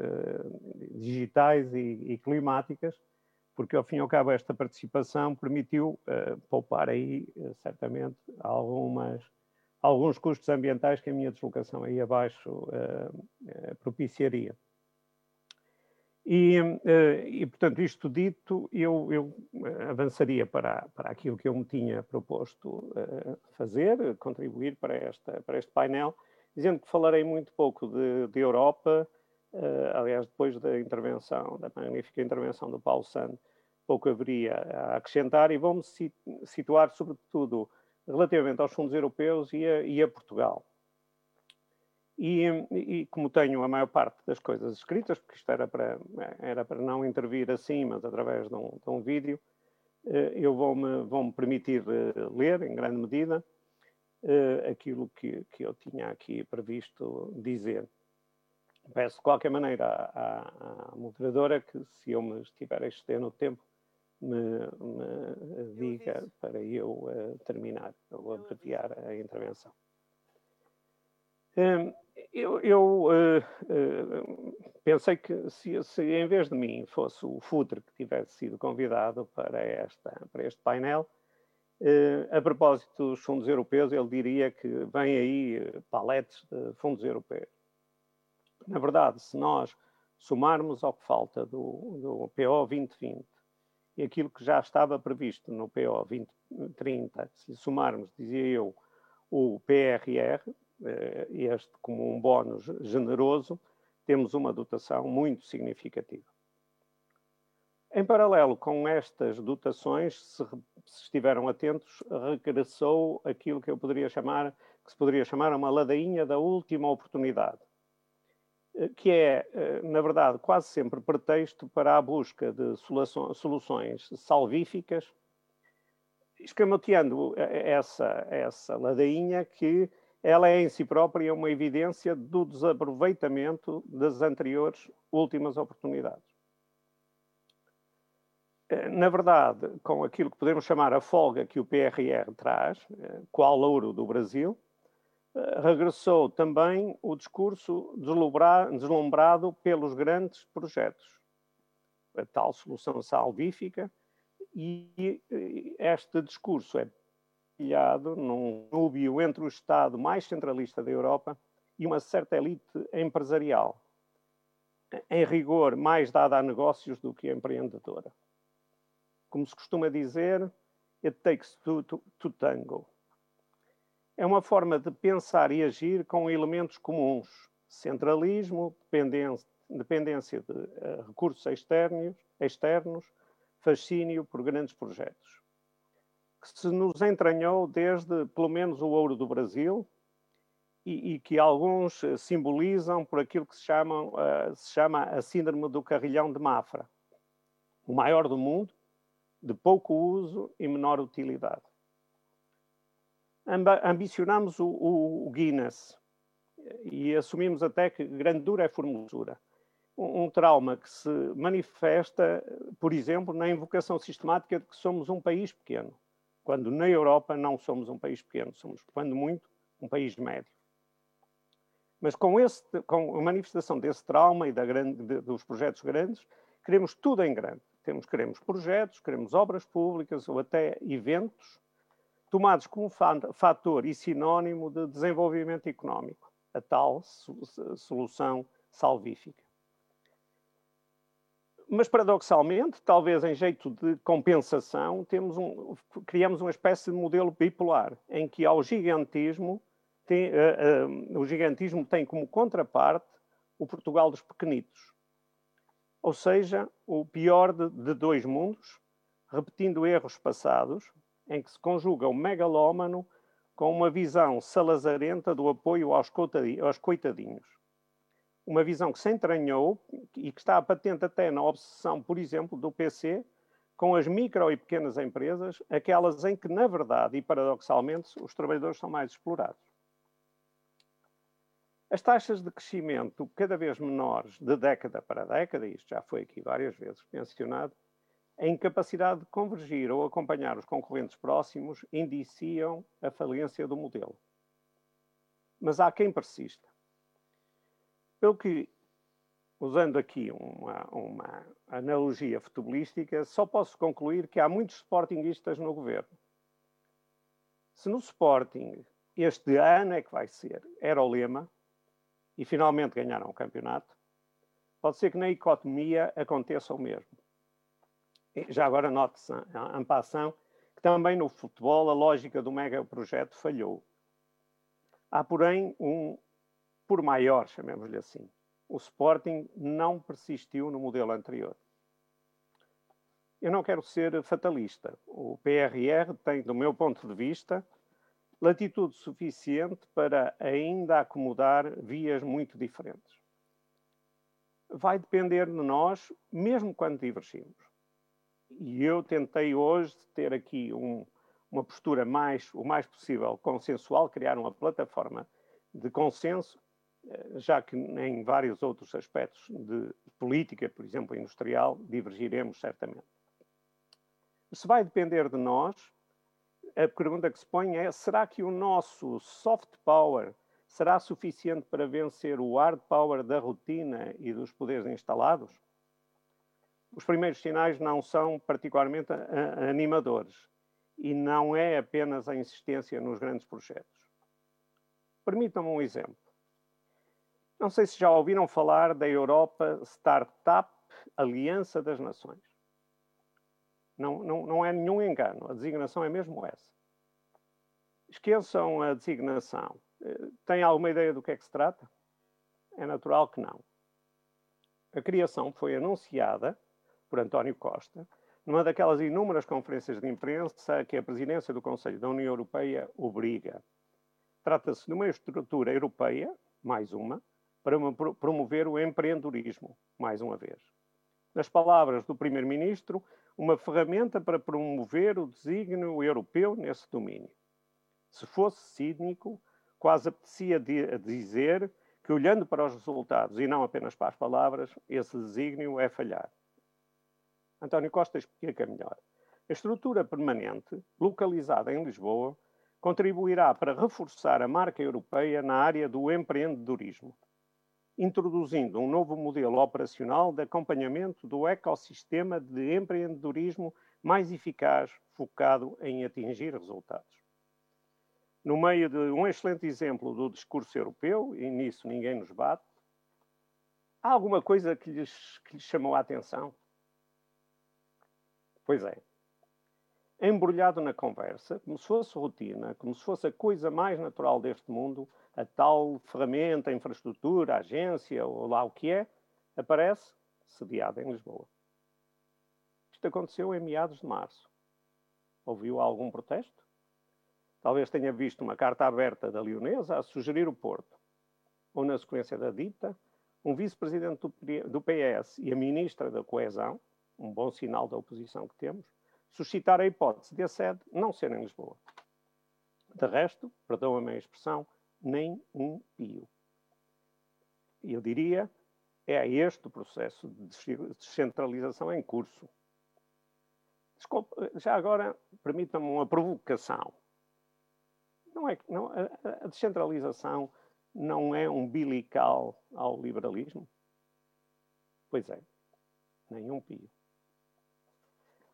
digitais e, e, climáticas, porque ao fim e ao cabo esta participação permitiu poupar aí certamente algumas, alguns custos ambientais que a minha deslocação aí abaixo propiciaria. E, eh, e, portanto, isto dito, eu, eu, eh, avançaria para, para aquilo que eu me tinha proposto eh, fazer, contribuir para, esta, para este painel, dizendo que falarei muito pouco de, de Europa, aliás, depois da intervenção, da magnífica intervenção do Paulo Sand, pouco haveria a acrescentar, e vou-me situar, sobretudo, relativamente aos fundos europeus e a, e a Portugal. E, e, como tenho a maior parte das coisas escritas, porque isto era para, era para não intervir assim, mas através de um, de um vídeo, eh, eu vou-me vou -me permitir eh, ler, em grande medida, eh, aquilo que, que eu tinha aqui previsto dizer. Peço de qualquer maneira à, à, moderadora que, se eu me estiver a exceder no tempo, me, me diga para eu uh, terminar ou abreviar a intervenção. Um, eu, eu uh, uh, pensei que se, se, em vez de mim fosse o Futre que tivesse sido convidado para, esta, para este painel, uh, a propósito dos fundos europeus, ele diria que vem aí paletes de fundos europeus. Na verdade, se nós somarmos ao que falta do, do PO 2020 e aquilo que já estava previsto no PO 2030, se somarmos, dizia eu, o PRR, este como um bónus generoso, temos uma dotação muito significativa. Em paralelo com estas dotações, se, se, estiveram atentos, regressou aquilo que eu poderia chamar, que se poderia chamar uma ladainha da última oportunidade, eh, que é, eh, na verdade, quase sempre pretexto para a busca de soluções salvíficas, escamoteando essa, essa ladainha que ela é em si própria uma evidência do desaproveitamento das anteriores últimas oportunidades. Eh, na verdade, com aquilo que podemos chamar a folga que o PRR traz, eh, qual louro do Brasil, eh, regressou também o discurso deslumbrado pelos grandes projetos, a tal solução salvífica, e este discurso é num núbio entre o Estado mais centralista da Europa e uma certa elite empresarial, em rigor mais dada a negócios do que a empreendedora. Como se costuma dizer, it takes two to, to tango. É uma forma de pensar e agir com elementos comuns: centralismo, dependência, dependência de uh, recursos externos, externos, fascínio por grandes projetos. Que se nos entranhou desde, pelo menos, o ouro do Brasil, e, e, que alguns eh, simbolizam por aquilo que se, chamam, uh, se chama a síndrome do carrilhão de Mafra, o maior do mundo, de pouco uso e menor utilidade. Amba, ambicionamos o, o, o, Guinness e assumimos até que grandura é formosura. Um, um trauma que se manifesta, por exemplo, na invocação sistemática de que somos um país pequeno, quando na Europa não somos um país pequeno, somos, quando muito, um país médio. Mas com, esse, com a manifestação desse trauma e da grande, de, dos projetos grandes, queremos tudo em grande. Temos, queremos projetos, queremos obras públicas ou até eventos tomados como fator e sinónimo de desenvolvimento económico, a tal solução salvífica. Mas, paradoxalmente, talvez em jeito de compensação, temos um, criamos uma espécie de modelo bipolar, em que ao gigantismo tem, uh, uh, o gigantismo tem como contraparte o Portugal dos pequenitos. Ou seja, o pior de, de dois mundos, repetindo erros passados, em que se conjuga o megalómano com uma visão salazarenta do apoio aos coitadinhos. Uma visão que se entranhou e que está patente até na obsessão, por exemplo, do PC com as micro e pequenas empresas, aquelas em que, na verdade e paradoxalmente, os trabalhadores são mais explorados. As taxas de crescimento cada vez menores de década para década, isto já foi aqui várias vezes mencionado, a incapacidade de convergir ou acompanhar os concorrentes próximos indiciam a falência do modelo. Mas há quem persista. Pelo que, usando aqui uma, uma analogia futebolística, só posso concluir que há muitos sportinguistas no governo. Se no Sporting este ano é que vai ser, era o lema, e finalmente ganharam o campeonato, pode ser que na economia aconteça o mesmo. Já agora note-se, em passão, que também no futebol a lógica do mega projeto falhou. Há, porém, um por maior, chamemos-lhe assim. O Sporting não persistiu no modelo anterior. Eu não quero ser fatalista. O PRR tem, do meu ponto de vista, latitude suficiente para ainda acomodar vias muito diferentes. Vai depender de nós, mesmo quando divergimos. E eu tentei hoje ter aqui um, uma postura mais, o mais possível consensual, criar uma plataforma de consenso, já que em vários outros aspectos de política, por exemplo, industrial, divergiremos certamente. Se vai depender de nós, a pergunta que se põe é: será que o nosso soft power será suficiente para vencer o hard power da rotina e dos poderes instalados? Os primeiros sinais não são particularmente animadores e não é apenas a insistência nos grandes projetos. Permitam-me um exemplo. Não sei se já ouviram falar da Europa Startup Aliança das Nações. Não, não, não é nenhum engano, a designação é mesmo essa. Esqueçam a designação. Eh, Tem alguma ideia do que é que se trata? É natural que não. A criação foi anunciada por António Costa numa daquelas inúmeras conferências de imprensa que a presidência do Conselho da União Europeia obriga. Trata-se de uma estrutura europeia, mais uma, para promover o empreendedorismo, mais uma vez. Nas palavras do Primeiro-Ministro, uma ferramenta para promover o desígnio europeu nesse domínio. Se fosse cínico, quase apetecia dizer que, olhando para os resultados e não apenas para as palavras, esse desígnio é falhar. António Costa explica melhor. A estrutura permanente, localizada em Lisboa, contribuirá para reforçar a marca europeia na área do empreendedorismo introduzindo um novo modelo operacional de acompanhamento do ecossistema de empreendedorismo mais eficaz, focado em atingir resultados. No meio de um excelente exemplo do discurso europeu, e nisso ninguém nos bate, há alguma coisa que lhes, que lhes chamou a atenção? Pois é, embrulhado na conversa, como se fosse rotina, como se fosse a coisa mais natural deste mundo, a tal ferramenta, infraestrutura, agência ou lá o que é, aparece sediada em Lisboa. Isto aconteceu em meados de março. Ouviu algum protesto? Talvez tenha visto uma carta aberta da Leonesa a sugerir o Porto. Ou, na sequência da dita, um vice-presidente do PS e a ministra da Coesão, um bom sinal da oposição que temos, suscitar a hipótese de a sede não ser em Lisboa. De resto, perdoa-me a expressão, nem um pio. Eu diria, é este o processo de descentralização em curso. Desculpe, já agora, permitam-me uma provocação. Não é, não, a, a descentralização não é umbilical ao liberalismo? Pois é, nenhum pio.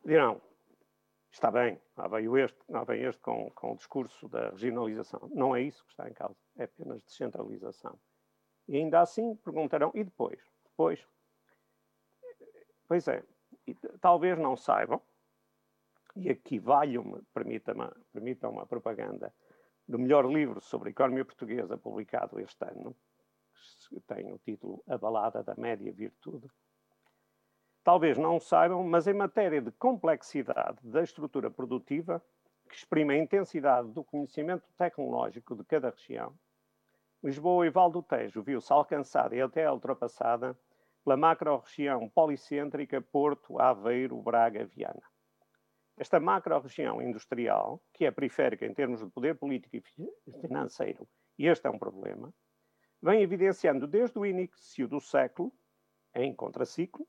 Dirão, está bem, lá veio este, lá vem este com, com o discurso da regionalização. Não é isso que está em causa, é apenas descentralização. E ainda assim perguntarão, e depois? Depois? Pois é, talvez não saibam, e aqui valho-me, permitam-me permitam uma propaganda, do melhor livro sobre a economia portuguesa publicado este ano, que tem o título A Balada da Média Virtude. Talvez não saibam, mas em matéria de complexidade da estrutura produtiva, que exprime a intensidade do conhecimento tecnológico de cada região, Lisboa e Val do Tejo viu-se alcançada e até ultrapassada pela macro-região policêntrica Porto, Aveiro, Braga, Viana. Esta macro-região industrial, que é periférica em termos de poder político e financeiro, e este é um problema, vem evidenciando desde o início do século, em contraciclo,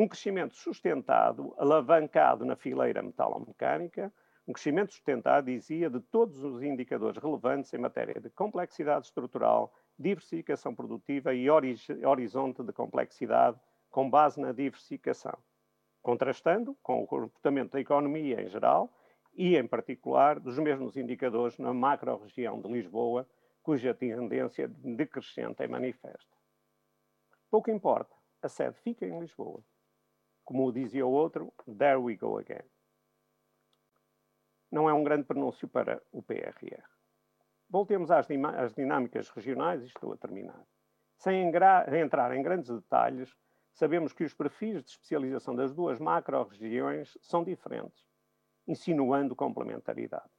um crescimento sustentado, alavancado na fileira metalomecânica, um crescimento sustentado, dizia, de todos os indicadores relevantes em matéria de complexidade estrutural, diversificação produtiva e horizonte de complexidade com base na diversificação contrastando com o comportamento da economia em geral e, em particular, dos mesmos indicadores na macro-região de Lisboa, cuja tendência decrescente é manifesta. Pouco importa, a sede fica em Lisboa. Como dizia o outro, there we go again. Não é um grande pronúncio para o PRR. Voltemos às, às dinâmicas regionais e estou a terminar. Sem entrar em grandes detalhes, sabemos que os perfis de especialização das duas macro-regiões são diferentes, insinuando complementaridade.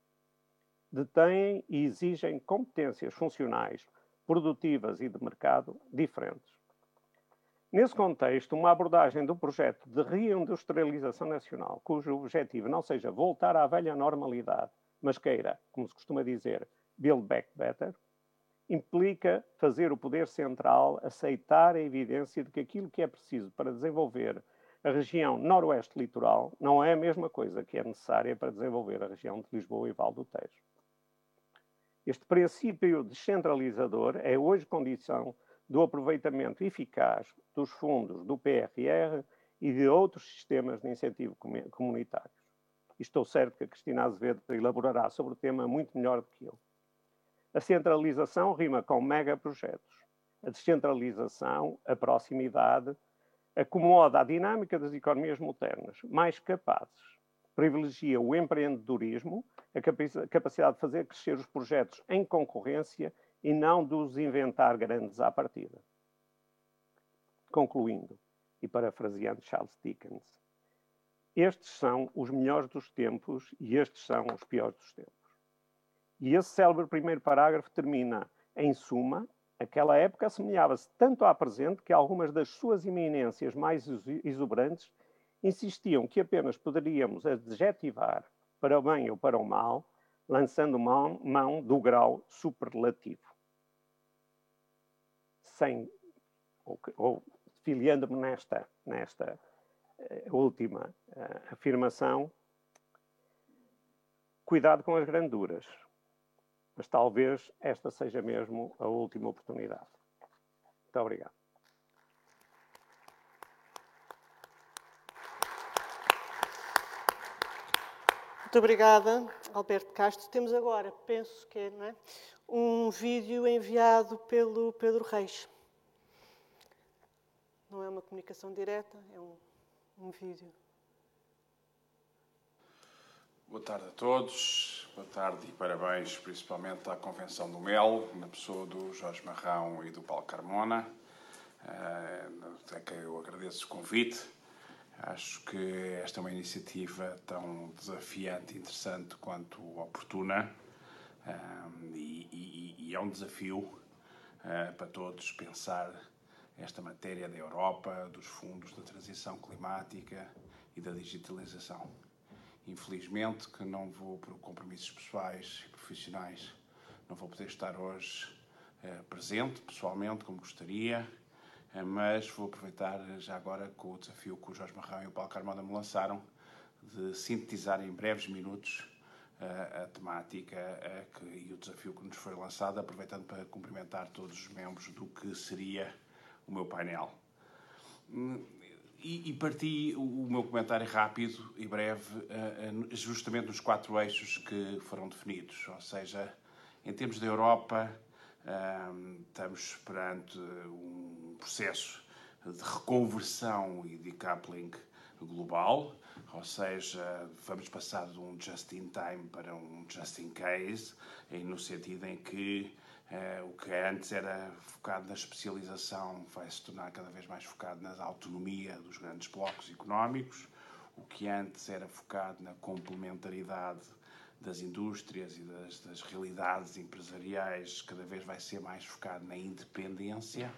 Detêm e exigem competências funcionais, produtivas e de mercado diferentes. Nesse contexto, uma abordagem do projeto de reindustrialização nacional, cujo objetivo não seja voltar à velha normalidade, mas queira, como se costuma dizer, build back better, implica fazer o poder central aceitar a evidência de que aquilo que é preciso para desenvolver a região noroeste litoral não é a mesma coisa que é necessária para desenvolver a região de Lisboa e Val do Tejo. Este princípio descentralizador é hoje condição do aproveitamento eficaz dos fundos do PRR e de outros sistemas de incentivo comunitários. estou certo que a Cristina Azevedo elaborará sobre o tema muito melhor do que eu. A centralização rima com megaprojetos. A descentralização, a proximidade, acomoda a dinâmica das economias modernas, mais capazes. Privilegia o empreendedorismo, a capacidade de fazer crescer os projetos em concorrência e não de os inventar grandes à partida. Concluindo, e parafraseando Charles Dickens, estes são os melhores dos tempos e estes são os piores dos tempos. E esse célebre primeiro parágrafo termina, em suma, aquela época assemelhava-se tanto à presente que algumas das suas eminências mais exuberantes insistiam que apenas poderíamos adjetivar para o bem ou para o mal, lançando mão, mão do grau superlativo. Sem, ou, ou filiando-me nesta, nesta uh, última uh, afirmação, cuidado com as granduras mas talvez esta seja mesmo a última oportunidade. Muito obrigado. Muito obrigada, Alberto Castro. Temos agora, penso que é, não é? um vídeo enviado pelo Pedro Reis. Não é uma comunicação direta, é um, um vídeo. Boa tarde a todos. Boa tarde e parabéns principalmente à Convenção do MEL, na pessoa do Jorge Marrão e do Paulo Carmona. É que eu agradeço o convite. Acho que esta é uma iniciativa tão desafiante interessante quanto oportuna. E, e, e é um desafio para todos pensar esta matéria da Europa, dos fundos da transição climática e da digitalização. Infelizmente, que não vou, por compromissos pessoais e profissionais, não vou poder estar hoje eh, presente, pessoalmente, como gostaria, eh, mas vou aproveitar já agora com o desafio que o Jorge Marrão e o Paulo Carmona me lançaram de sintetizar em breves minutos uh, a temática uh, que, e o desafio que nos foi lançado, aproveitando para cumprimentar todos os membros do que seria o meu painel. Hum, e, e parti o, meu comentário rápido e breve justamente nos quatro eixos que foram definidos, ou seja, em termos da Europa, uh, estamos perante um processo de reconversão e decoupling global, ou seja, vamos passar de um just in time para um just in case, no sentido em que Uh, o que antes era focado na especialização vai se tornar cada vez mais focado na autonomia dos grandes blocos económicos. O que antes era focado na complementaridade das indústrias e das, das realidades empresariais cada vez vai ser mais focado na independência.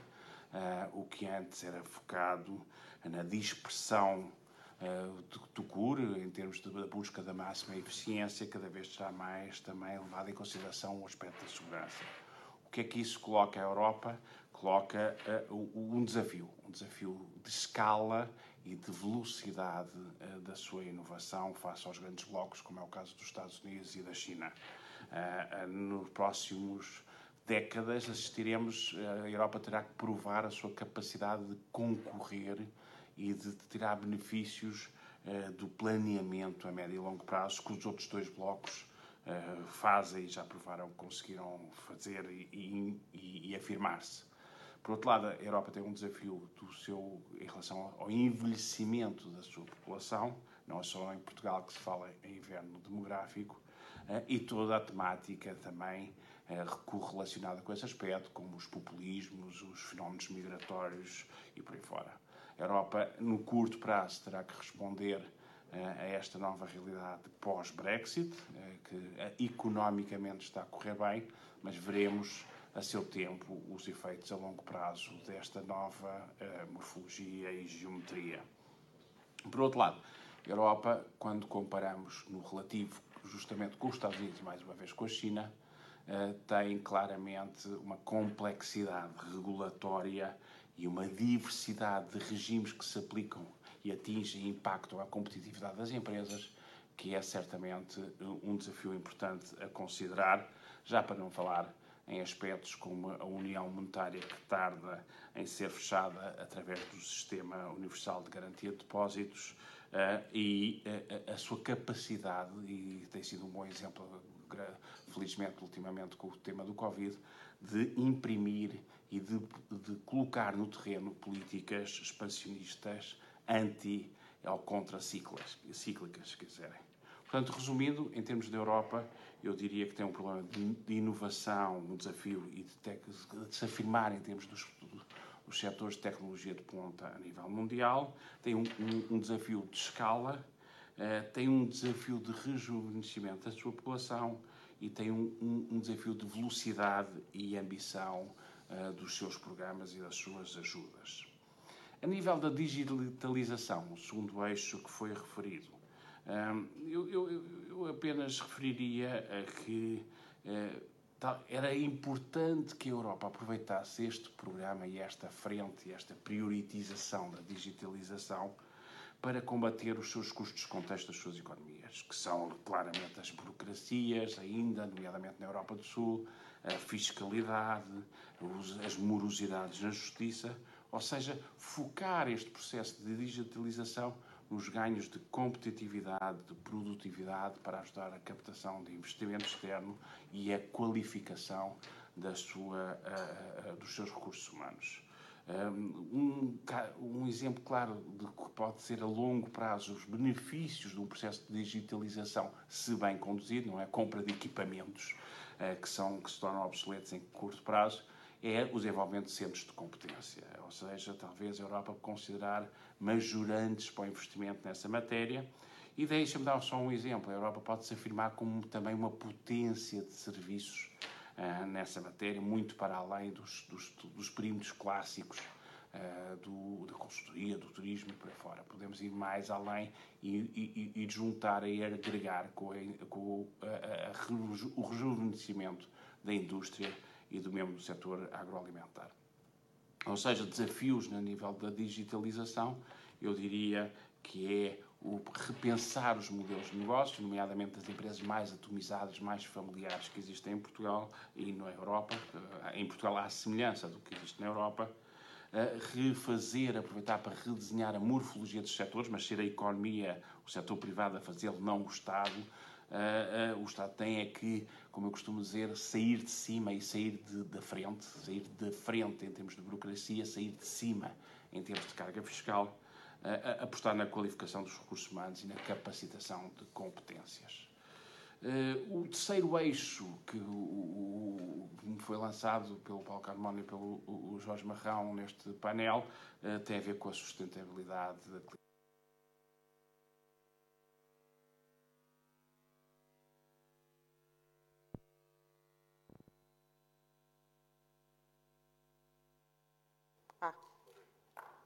Uh, o que antes era focado na dispersão uh, do, do CUR, em termos de busca da máxima eficiência, cada vez está mais também levado em consideração o aspecto da segurança que é que isso coloca a Europa? Coloca uh, um desafio, um desafio de escala e de velocidade uh, da sua inovação face aos grandes blocos, como é o caso dos Estados Unidos e da China. Uh, nos próximos décadas assistiremos, a Europa terá que provar a sua capacidade de concorrer e de tirar benefícios do planeamento a médio e longo prazo que os outros dois blocos uh, fazem e já provaram que conseguiram fazer e, e, e afirmar-se. Por outro lado, a Europa tem um desafio do seu, em relação ao envelhecimento da sua população, não é só em Portugal que se fala em inverno demográfico, uh, e toda a temática também uh, correlacionada com esse aspecto, como os populismos, os fenómenos migratórios e por aí fora. A Europa, no curto prazo, terá que responder a esta nova realidade pós-Brexit, eh, que eh, economicamente está a correr bem, mas veremos a seu tempo os efeitos a longo prazo desta nova eh, morfologia e geometria. Por outro lado, Europa, quando comparamos no relativo justamente com os Estados Unidos e mais uma vez com a China, tem claramente uma complexidade regulatória e uma diversidade de regimes que se aplicam e atinge e a competitividade das empresas, que é certamente um desafio importante a considerar, já para não falar em aspectos como a União Monetária que tarda em ser fechada através do Sistema Universal de Garantia de Depósitos uh, e uh, a sua capacidade, e tem sido um bom exemplo, felizmente, ultimamente, com o tema do Covid, de imprimir e de, de colocar no terreno políticas expansionistas anti ou contra-cíclicas, se quiserem. Portanto, resumindo, em termos da Europa, eu diria que tem um problema de, inovação, um desafio e de, de, se afirmar em termos dos, dos setores de tecnologia de ponta a nível mundial, tem um, um, um desafio de escala, uh, tem um desafio de rejuvenescimento da sua população e tem um, um desafio de velocidade e ambição uh, dos seus programas e das suas ajudas. A nível da digitalização, o segundo eixo que foi referido, hum, eu, eu, eu apenas referiria a que eh, era importante que a Europa aproveitasse este programa e esta frente, e esta prioritização da digitalização para combater os seus custos contexto das suas economias, que são claramente as burocracias, ainda, nomeadamente na Europa do Sul, a fiscalidade, as morosidades na justiça, ou seja, focar este processo de digitalização nos ganhos de competitividade, de produtividade, para ajudar a captação de investimento externo e a qualificação da sua, dos seus recursos humanos. Um, um, exemplo claro de que pode ser a longo prazo os benefícios de um processo de digitalização, se bem conduzido, não é? Compra de equipamentos uh, que, são, que se tornam obsoletos em curto prazo, é o desenvolvimento de centros de competência. Ou seja, talvez a Europa considerar majorantes para o investimento nessa matéria. E deixa-me dar só um exemplo. A Europa pode se afirmar como também uma potência de serviços uh, nessa matéria, muito para além dos, dos, dos perímetros clássicos uh, do, da consultoria, do turismo e por aí fora. Podemos ir mais além e, e, e juntar e agregar com, a, com a, a, o rejuvenescimento da indústria e do mesmo setor agroalimentar. Ou seja, desafios no nível da digitalização, eu diria que é o repensar os modelos de negócio, nomeadamente das empresas mais atomizadas, mais familiares que existem em Portugal e na Europa. Eh, em Portugal há semelhança do que existe na Europa. Eh, refazer, aproveitar para redesenhar a morfologia dos setores, mas ser a economia, o setor privado a fazê-lo, não o Estado. Uh, uh, o Estado tem é que, como eu costumo dizer, sair de cima e sair de, da frente, sair de frente em termos de burocracia, sair de cima em termos de carga fiscal apostar na qualificação dos recursos humanos e na capacitação de competências. Uh, o terceiro eixo que o, o, foi lançado pelo Paulo Carmona e pelo Jorge Marrão neste painel uh, tem a ver com a sustentabilidade da Ah,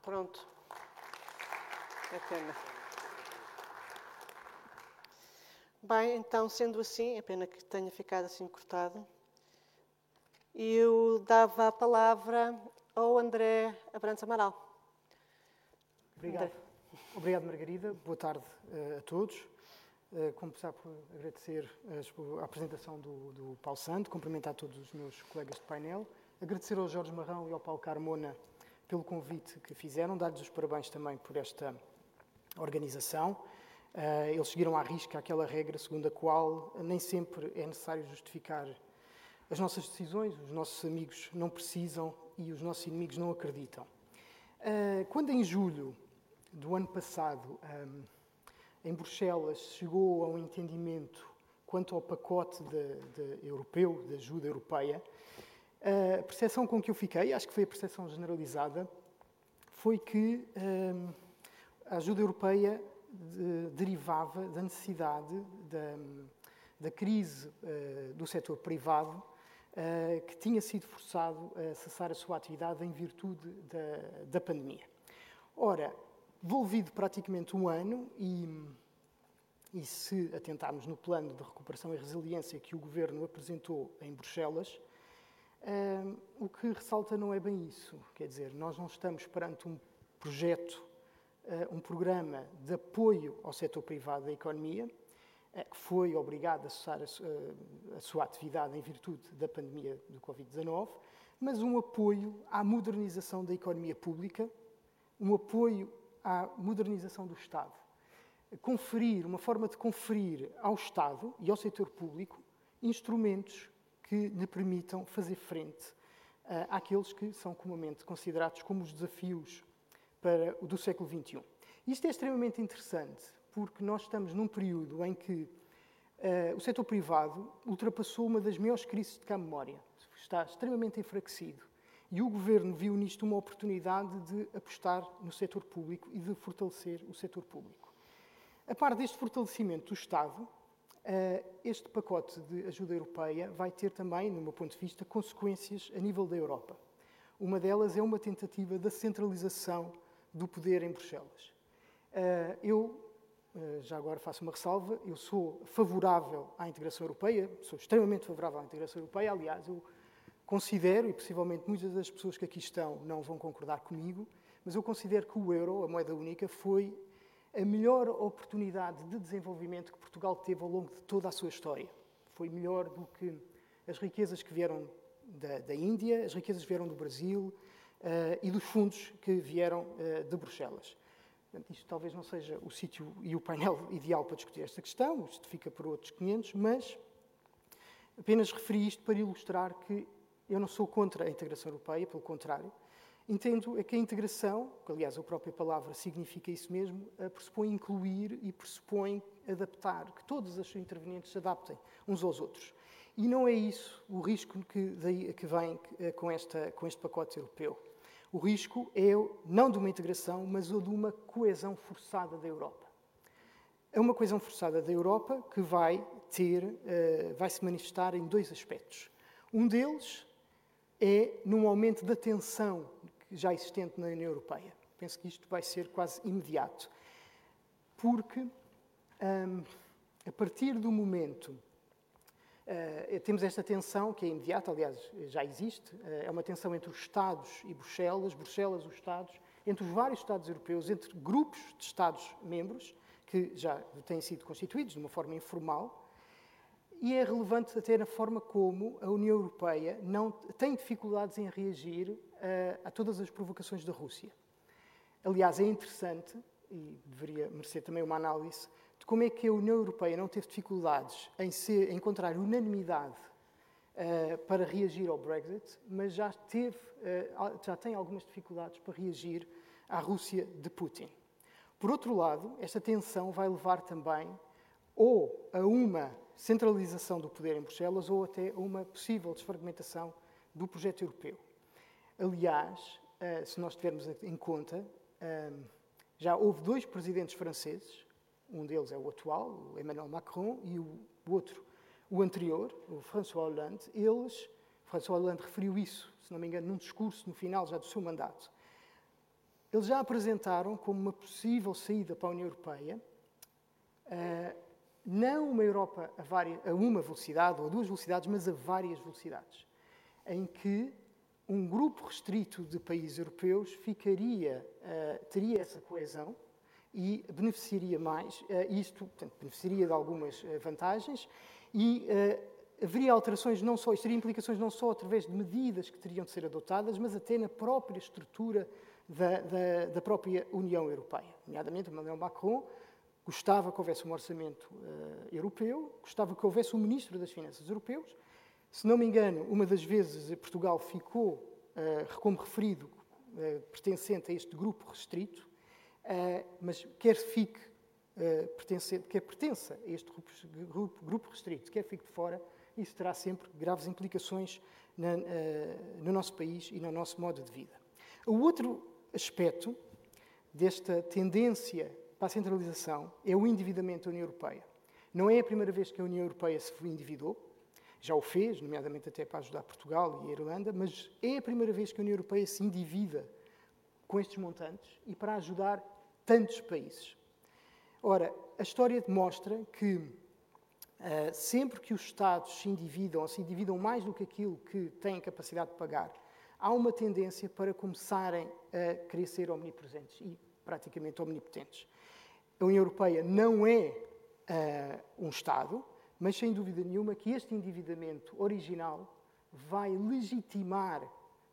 pronto. É pena. Bem, então, sendo assim, é pena que tenha ficado assim cortado. Eu dava a palavra ao André Abrantes Amaral. Obrigado. André. Obrigado, Margarida. Boa tarde uh, a todos. Uh, começar por agradecer a, a apresentação do, do Paulo Santo, cumprimentar todos os meus colegas de painel, agradecer ao Jorge Marrão e ao Paulo Carmona pelo convite que fizeram, dar-lhes os parabéns também por esta organização. Uh, eles seguiram à risca aquela regra segundo a qual nem sempre é necessário justificar as nossas decisões, os nossos amigos não precisam e os nossos inimigos não acreditam. Uh, quando em julho do ano passado, um, em Bruxelas, chegou a um entendimento quanto ao pacote de, de europeu, de ajuda europeia, a percepção com que eu fiquei, acho que foi a percepção generalizada, foi que um, a ajuda europeia de, derivava da necessidade da, da crise uh, do setor privado, uh, que tinha sido forçado a cessar a sua atividade em virtude da, da pandemia. Ora, envolvido praticamente um ano e, e se atentarmos no plano de recuperação e resiliência que o Governo apresentou em Bruxelas, uh, o que ressalta não é bem isso. Quer dizer, nós não estamos perante um projeto eh, um programa de apoio ao setor privado da economia, eh, que foi obrigado a cessar eh, a sua atividade em virtude da pandemia do Covid-19, mas um apoio à modernização da economia pública, um apoio à modernização do Estado. Conferir, uma forma de conferir ao Estado e ao setor público instrumentos que lhe permitam fazer frente àqueles que são comumente considerados como os desafios para o do século XXI. Isto é extremamente interessante, porque nós estamos num período em que uh, o setor privado ultrapassou uma das maiores crises de cá memória. Está extremamente enfraquecido. E o governo viu nisto uma oportunidade de apostar no setor público e de fortalecer o setor público. A par deste fortalecimento do Estado, este pacote de ajuda europeia vai ter também, no meu ponto de vista, consequências a nível da Europa. Uma delas é uma tentativa da centralização do poder em Bruxelas. Eh, eu, eh, já agora faço uma ressalva, eu sou favorável à integração europeia, sou extremamente favorável à integração europeia, aliás, eu considero, e possivelmente muitas das pessoas que aqui estão não vão concordar comigo, mas eu considero que o euro, a moeda única, foi a melhor oportunidade de desenvolvimento que Portugal teve ao longo de toda a sua história. Foi melhor do que as riquezas que vieram da, da Índia, as riquezas que vieram do Brasil, uh, e dos fundos que vieram uh, de Bruxelas. Portanto, isto talvez não seja o sítio e o painel ideal para discutir esta questão, isto fica por outros 500, mas apenas referi isto para ilustrar que eu não sou contra a integração europeia, pelo contrário, Entendo é que a integração, que aliás a própria palavra significa isso mesmo, pressupõe incluir e pressupõe adaptar, que todos os intervenientes se adaptem uns aos outros. E não é isso o risco que, daí, que vem eh, com, esta, com este pacote europeu. O risco é não de uma integração, mas o de uma coesão forçada da Europa. É uma coesão forçada da Europa que vai ter, uh, vai se manifestar em dois aspectos. Um deles é num aumento da tensão já existente na União Europeia. Penso que isto vai ser quase imediato. Porque, um, a partir do momento. Uh, temos esta tensão que é imediata, aliás, já existe, uh, é uma tensão entre os Estados e Bruxelas, Bruxelas, os Estados, entre os vários Estados europeus, entre grupos de Estados-membros, que já têm sido constituídos de uma forma informal, e é relevante até na forma como a União Europeia não tem dificuldades em reagir a, todas as provocações da Rússia. Aliás, é interessante, e deveria merecer também uma análise, de como é que a União Europeia não teve dificuldades em encontrar unanimidade uh, para reagir ao Brexit, mas já, teve, uh, já tem algumas dificuldades para reagir à Rússia de Putin. Por outro lado, esta tensão vai levar também ou a uma centralização do poder em Bruxelas ou até a uma possível desfragmentação do projeto europeu. Aliás, eh, se nós tivermos em conta, eh, já houve dois presidentes franceses, um deles é o atual, o Emmanuel Macron, e o outro, o anterior, o François Hollande. Eles, François Hollande referiu isso, se não me engano, num discurso no final já do seu mandato. Eles já apresentaram como uma possível saída para a União Europeia eh, não uma Europa a, várias, a uma velocidade ou a duas velocidades, mas a várias velocidades, em que um grupo restrito de países europeus ficaria, uh, teria essa coesão e beneficiaria mais, uh, isto portanto, beneficiaria de algumas uh, vantagens e haveria alterações não só, isto teria implicações não só através de medidas que teriam de ser adotadas, mas até na própria estrutura da, da, da própria União Europeia. Nomeadamente, Emmanuel Macron gostava que houvesse um orçamento europeu, gostava que houvesse um ministro das Finanças europeus, se não me engano, uma das vezes Portugal ficou, uh, como referido, uh, pertencente a este grupo restrito, uh, mas quer fique pertencente, quer pertença a este grupo, grupo, restrito, quer fique de fora, isso terá sempre graves implicações no nosso país e no nosso modo de vida. O outro aspecto desta tendência para a centralização é o endividamento da União Europeia. Não é a primeira vez que a União Europeia se endividou, já o fez, nomeadamente até para ajudar Portugal e a Irlanda, mas é a primeira vez que a União Europeia se endivida com estes montantes e para ajudar tantos países. Ora, a história demonstra que uh, sempre que os Estados se endividam, ou se endividam mais do que aquilo que têm capacidade de pagar, há uma tendência para começarem a ser omnipresentes e praticamente omnipotentes. A União Europeia não é uh, um Estado, mas sem dúvida nenhuma que este endividamento original vai legitimar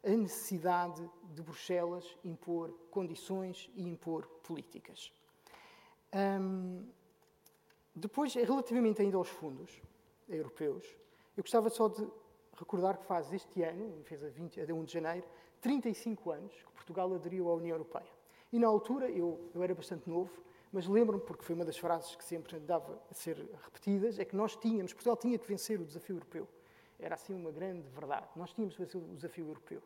a necessidade de Bruxelas impor condições e impor políticas. Hum, depois, relativamente ainda aos fundos europeus, eu gostava só de recordar que faz este ano, fez a, 20, a 1 de janeiro, 35 anos que Portugal aderiu à União Europeia. E na altura, eu, eu era bastante novo, mas lembro-me, porque foi uma das frases que sempre dava a ser repetidas, é que nós tínhamos, Portugal tinha que vencer o desafio europeu. Era assim uma grande verdade. Nós tínhamos que vencer o desafio europeu.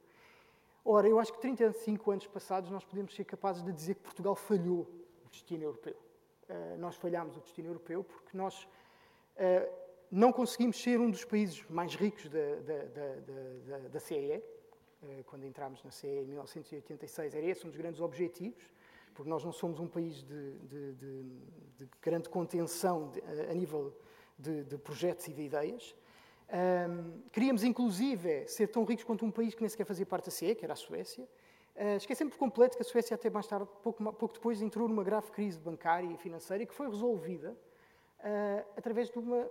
Ora, eu acho que 35 anos passados nós podemos ser capazes de dizer que Portugal falhou o destino europeu. Uh, nós falhámos o destino europeu porque nós uh, não conseguimos ser um dos países mais ricos da, da, da, da, da CEE. Uh, quando entramos na CEE em 1986, era esse um dos grandes objetivos porque nós não somos um país de, de, de, de grande contenção a nível de, projetos e de ideias. Um, queríamos, inclusive, ser tão ricos quanto um país que nem sequer fazia parte da CE, que era a Suécia. Uh, esquecemos por completo que a Suécia, até mais tarde, pouco, pouco depois, entrou numa grave crise bancária e financeira que foi resolvida uh, através de uma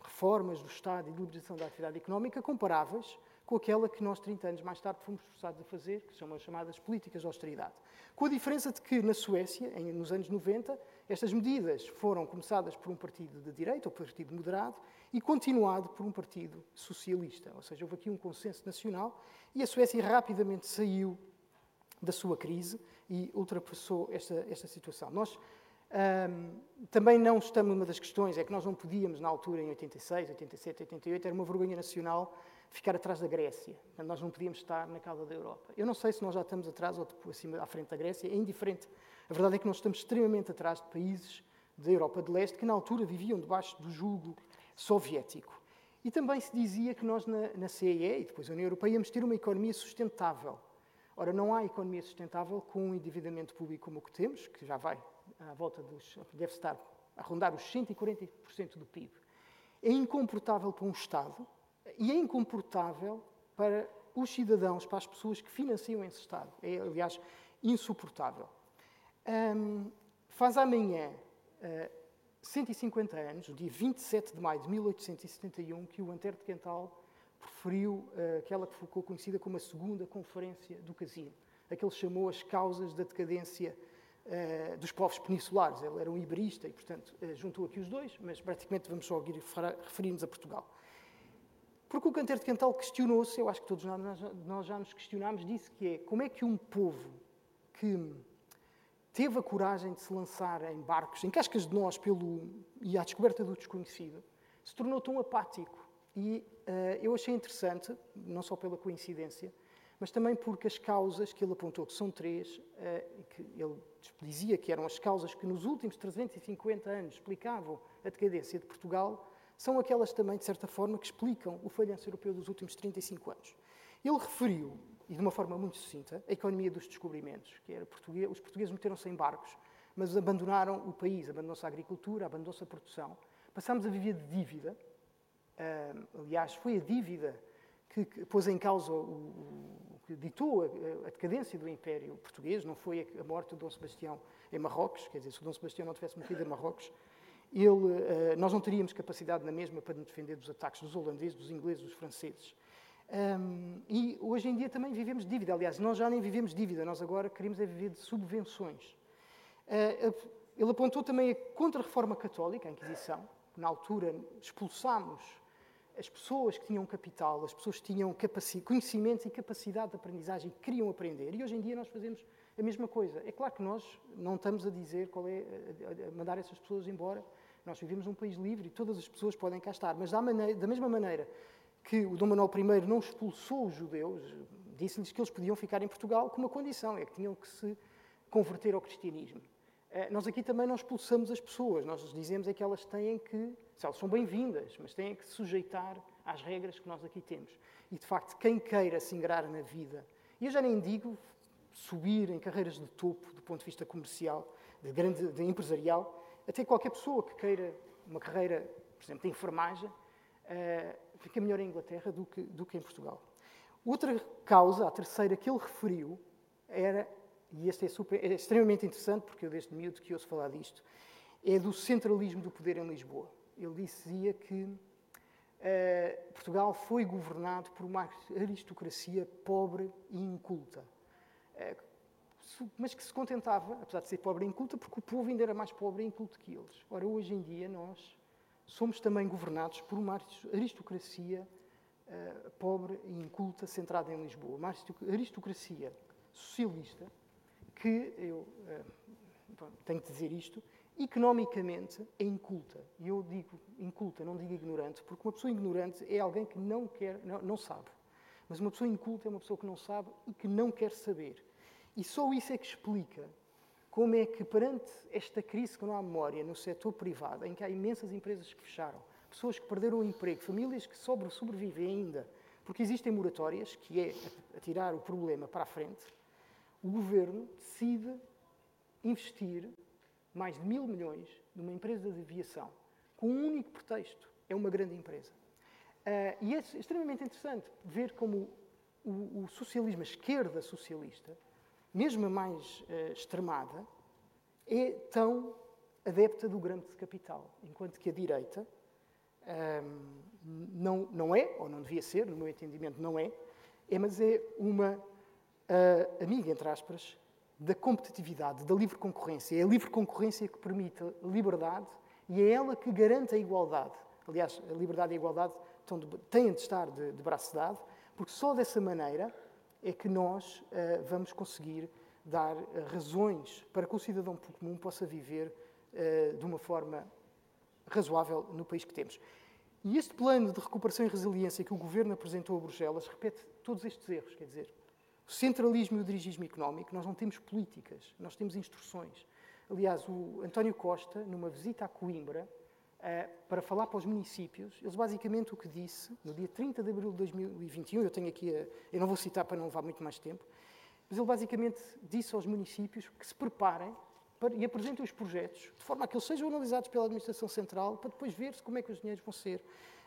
reformas do Estado e de liberalização da atividade económica comparáveis com aquela que nós, 30 anos mais tarde, fomos forçados a fazer, que são as chamadas políticas de austeridade. Com a diferença de que, na Suécia, em, nos anos 90, estas medidas foram começadas por um partido de direita, ou partido moderado, e continuado por um partido socialista. Ou seja, houve aqui um consenso nacional e a Suécia rapidamente saiu da sua crise e ultrapassou esta, esta situação. Nós também não estamos, uma das questões é que nós não podíamos, na altura, em 86, 87, 88, era uma vergonha nacional ficar atrás da Grécia. Nós não podíamos estar na causa da Europa. Eu não sei se nós já estamos atrás ou acima, à frente da Grécia, é indiferente. A verdade é que nós estamos extremamente atrás de países da Europa de Leste que, na altura, viviam debaixo do jugo soviético. E também se dizia que nós, na, na CEE e depois a União Europeia, íamos ter uma economia sustentável. Ora, não há economia sustentável com um endividamento público como o que temos, que já vai à volta dos. deve estar a rondar os 140% do PIB. É incomportável para um Estado e é incomportável para os cidadãos, para as pessoas que financiam esse Estado. É, aliás, insuportável. Um, faz amanhã uh, 150 anos, o dia 27 de maio de 1871, que o Antero de Quental preferiu uh, aquela que ficou conhecida como a Segunda Conferência do Casino. Aquele chamou as causas da decadência uh, dos povos peninsulares. Ele era um iberista e, portanto, juntou aqui os dois, mas praticamente vamos só referir-nos a Portugal. Porque o Canteiro de Quental questionou-se, eu acho que todos nós, nós já nos questionámos, disse que é como é que um povo que teve a coragem de se lançar em barcos, em cascas de nós, pelo, e à descoberta do desconhecido, se tornou tão apático. E uh, eu achei interessante, não só pela coincidência, mas também porque as causas que ele apontou, que são três, uh, que ele dizia que eram as causas que nos últimos 350 anos explicavam a decadência de Portugal, são aquelas também, de certa forma, que explicam o falhanço europeu dos últimos 35 anos. Ele referiu e de uma forma muito sucinta, a economia dos descobrimentos, que era português, os portugueses meteram-se em barcos, mas abandonaram o país, abandonou-se a agricultura, abandonou-se a produção. Passámos a viver de dívida. Aliás, foi a dívida que, que pôs em causa, o, o que ditou a, a, decadência do Império Português, não foi a, a, morte de Dom Sebastião em Marrocos, quer dizer, se o Dom Sebastião não tivesse morrido em Marrocos, ele, uh, nós não teríamos capacidade na mesma para nos defender dos ataques dos holandeses, dos ingleses, dos franceses. Um, e hoje em dia também vivemos dívida. Aliás, nós já nem vivemos dívida, nós agora queremos é viver de subvenções. Uh, ele apontou também a contra-reforma católica, a Inquisição. Na altura, expulsámos as pessoas que tinham capital, as pessoas que tinham conhecimentos e capacidade de aprendizagem, que queriam aprender. E hoje em dia nós fazemos a mesma coisa. É claro que nós não estamos a dizer qual é a mandar essas pessoas embora. Nós vivemos num país livre e todas as pessoas podem cá estar. Mas da, maneira, da mesma maneira que o Dom Manuel I não expulsou os judeus, disse-lhes que eles podiam ficar em Portugal com uma condição, é que tinham que se converter ao cristianismo. Eh, nós aqui também não expulsamos as pessoas, nós dizemos é que elas têm que, elas são bem-vindas, mas têm que se sujeitar às regras que nós aqui temos. E, de facto, quem queira se ingrar na vida, e eu já nem digo subir em carreiras de topo do ponto de vista comercial, de, grande, de empresarial, até qualquer pessoa que queira uma carreira, por exemplo, de enfermagem, uh, fica melhor em Inglaterra do que, do que em Portugal. Outra causa, a terceira que ele referiu, era, e este é, super, é extremamente interessante, porque eu desde miúdo que ouço falar disto, é do centralismo do poder em Lisboa. Ele dizia que uh, Portugal foi governado por uma aristocracia pobre e inculta. Uh, mas que se contentava, apesar de ser pobre e inculta, porque o povo ainda era mais pobre e inculto que eles. Ora, hoje em dia, nós somos também governados por uma aristocracia uh, pobre e inculta centrada em Lisboa. Uma aristocracia socialista que, eu uh, tenho que dizer isto, economicamente é inculta. E eu digo inculta, não digo ignorante, porque uma pessoa ignorante é alguém que não quer, não, não sabe. Mas uma pessoa inculta é uma pessoa que não sabe e que não quer saber. E só isso é que explica como é que, perante esta crise que não há memória no setor privado, em que há imensas empresas que fecharam, pessoas que perderam o emprego, famílias que sobre, sobrevivem ainda, porque existem moratórias, que é atirar o problema para a frente, o governo decide investir mais de mil milhões numa empresa de aviação, com um único pretexto: é uma grande empresa. Uh, e é extremamente interessante ver como o, o socialismo, a esquerda socialista, mesmo a mais uh, extremada, é tão adepta do grande capital, enquanto que a direita um, ehm, não, não é, ou não devia ser, no meu entendimento não é, é mas é uma uh, amiga, entre aspas, da competitividade, da livre concorrência. É a livre concorrência que permite a liberdade e é ela que garante a igualdade. Aliás, a liberdade e a igualdade de, têm de estar de, de braço dado, porque só dessa maneira é que nós uh, vamos conseguir dar uh, razões para que o cidadão comum possa viver uh, de uma forma razoável no país que temos. E este plano de recuperação e resiliência que o Governo apresentou a Bruxelas repete todos estes erros, quer dizer, o centralismo e o dirigismo económico, nós não temos políticas, nós temos instruções. Aliás, o António Costa, numa visita a Coimbra, uh, para falar para os municípios, eles basicamente o que disse, no dia 30 de abril de 2021, eu tenho aqui, a, eu não vou citar para não levar muito mais tempo, mas ele basicamente disse aos municípios que se preparem para, e apresentem os projetos, de forma a que eles sejam analisados pela Administração Central, para depois ver-se como é que os dinheiros vão ser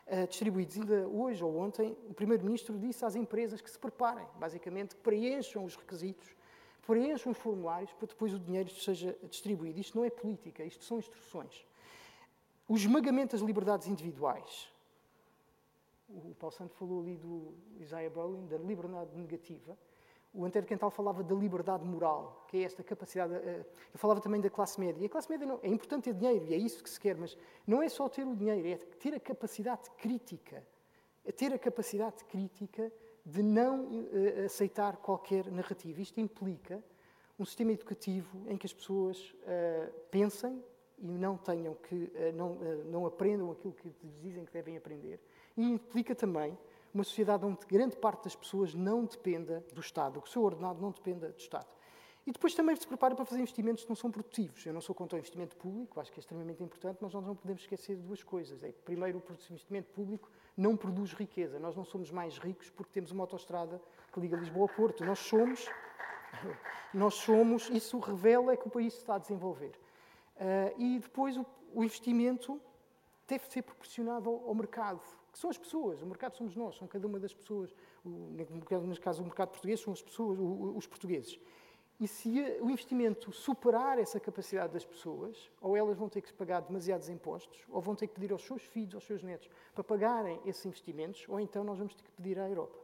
uh, distribuídos. Ainda hoje ou ontem, o Primeiro-Ministro disse às empresas que se preparem, basicamente, que preencham os requisitos, preencham os formulários, para depois o dinheiro seja distribuído. Isto não é política, isto são instruções. O esmagamento das liberdades individuais. O Paulo Santo falou ali do Isaiah Berlin, da liberdade negativa. O Antero Quental falava da liberdade moral, que é esta capacidade. Eh, eu falava também da classe média. E a classe média não, é importante ter dinheiro, e é isso que se quer, mas não é só ter o dinheiro, é ter a capacidade crítica. É ter a capacidade crítica de não uh, aceitar qualquer narrativa. Isto implica um sistema educativo em que as pessoas uh, pensem e não tenham que uh, não, não aprendam aquilo que dizem que devem aprender. E implica também uma sociedade onde grande parte das pessoas não dependa do Estado, que o seu ordenado não dependa do Estado. E depois também se prepara para fazer investimentos que não são produtivos. Eu não sou contra o investimento público, acho que é extremamente importante, mas nós não podemos esquecer duas coisas. É que, primeiro, o investimento público não produz riqueza. Nós não somos mais ricos porque temos uma autoestrada que liga Lisboa ao Porto. Nós somos, nós somos, isso revela que o país se está a desenvolver. Uh, e depois o, o investimento deve ser proporcionado ao, ao mercado que são as pessoas. O mercado somos nós, são cada uma das pessoas. O, neste caso, o mercado português são as pessoas, os portugueses. E se o investimento superar essa capacidade das pessoas, ou elas vão ter que pagar demasiados impostos, ou vão ter que pedir aos seus filhos, aos seus netos, para pagarem esses investimentos, ou então nós vamos ter que pedir à Europa.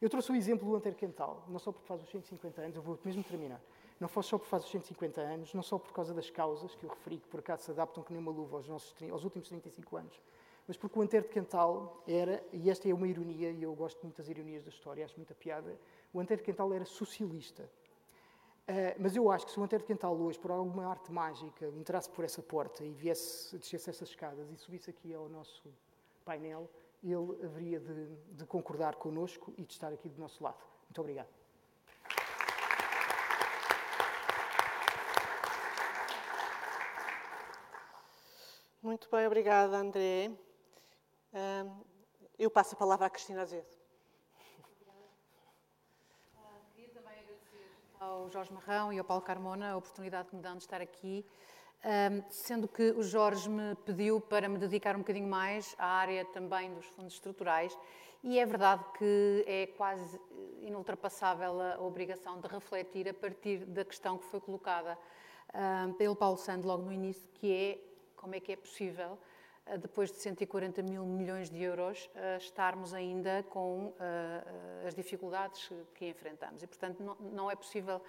Eu trouxe o exemplo do Antero Quental, não só porque faz os 150 anos, eu vou mesmo terminar. Não foi só porque faz os 150 anos, não só por causa das causas que eu referi, que por acaso se adaptam que nem uma luva aos, nossos, aos últimos 35 anos, mas porque o Antero de Quental era, e esta é uma ironia, e eu gosto muito das ironias da história, acho muita piada, o Antero de Quental era socialista. Uh, mas eu acho que se o Antero de Quental hoje, por alguma arte mágica, entrasse por essa porta e viesse, descesse essas escadas e subisse aqui ao nosso painel, ele haveria de, de concordar connosco e de estar aqui do nosso lado. Muito obrigado. Muito bem, obrigada, André. Eu passo a palavra à Cristina Azevedo. Ao Jorge Marrão e ao Paulo Carmona a oportunidade que me dão de estar aqui, sendo que o Jorge me pediu para me dedicar um bocadinho mais à área também dos fundos estruturais e é verdade que é quase inultrapassável a obrigação de refletir a partir da questão que foi colocada pelo Paulo Sando logo no início, que é como é que é possível eh, depois de 140 mil milhões de euros, eh, estarmos ainda com eh, as dificuldades que enfrentamos. E, portanto, não é possível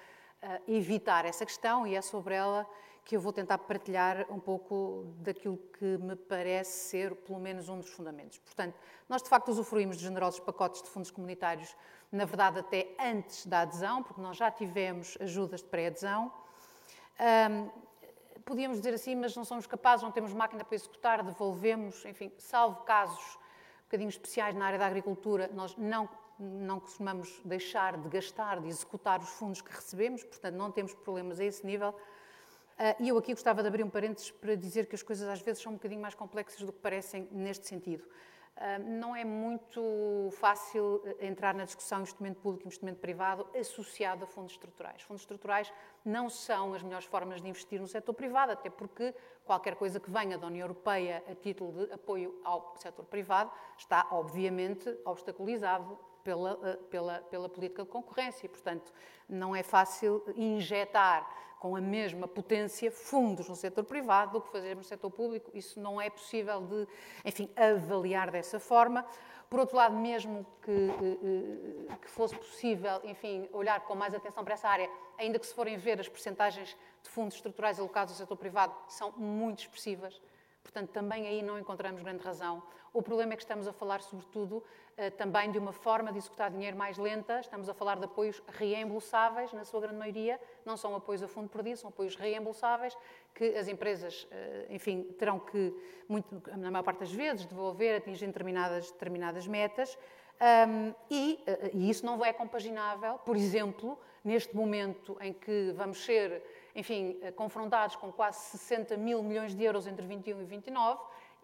evitar essa questão e é sobre ela que eu vou tentar partilhar um pouco daquilo que me parece ser, pelo menos, um dos fundamentos. Portanto, nós de facto usufruímos de generosos pacotes de fundos comunitários, na verdade, até antes da adesão, porque nós já tivemos ajudas de pré-adesão podíamos dizer assim, mas não somos capazes, não temos máquina para executar, devolvemos, enfim, salvo casos um bocadinho especiais na área da agricultura, nós não, não costumamos deixar de gastar, de executar os fundos que recebemos, portanto não temos problemas a esse nível. Ah, e eu aqui gostava de abrir um parênteses para dizer que as coisas às vezes são um bocadinho mais complexas do que parecem neste sentido. Não é muito fácil eh, entrar na discussão investimento público e investimento privado associado a fundos estruturais. Fundos estruturais não são as melhores formas de investir no setor privado, até porque qualquer coisa que venha da União Europeia a título de apoio ao setor privado está, obviamente, obstaculizado pela, eh, pela, pela política de concorrência. Portanto, não é fácil injetar com a mesma potência fundos no setor privado do que fazer no setor público. Isso não é possível de, enfim, avaliar dessa forma. Por outro lado, mesmo que, eh, eh, que fosse possível, enfim, olhar com mais atenção para essa área, ainda que se forem ver as percentagens de fundos estruturais alocados ao setor privado, são muito expressivas Portanto, também aí não encontramos grande razão. O problema é que estamos a falar, sobretudo, eh, também de uma forma de executar dinheiro mais lenta. Estamos a falar de apoios reembolsáveis, na sua grande maioria. Não são apoios a fundo perdido, são apoios reembolsáveis que as empresas, eh, enfim, terão que, muito, na maior parte das vezes, devolver, atingindo determinadas, determinadas metas. Um, e, eh, e, isso não é compaginável, por exemplo, neste momento em que vamos ser, enfim, eh, confrontados com quase 60 mil milhões de euros entre 21 e 29,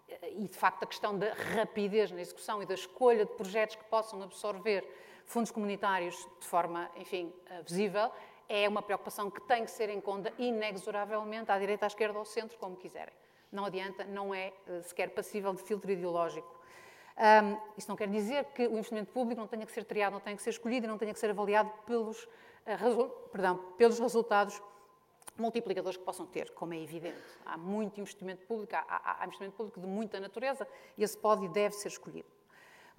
eh, e de facto a questão da rapidez na execução e da escolha de projetos que possam absorver fundos comunitários de forma, enfim, visível, é uma preocupação que tem que ser em conta inexoravelmente à direita, à esquerda ou ao centro, como quiserem. Não adianta, não é sequer passível de filtro ideológico. Um, isso não quer dizer que o investimento público não tenha que ser triado, não tenha que ser escolhido e não tenha que ser avaliado pelos, uh, perdão, pelos resultados multiplicadores que possam ter, como é evidente. Há muito investimento público, há, há, há investimento público de muita natureza e esse pode e deve ser escolhido.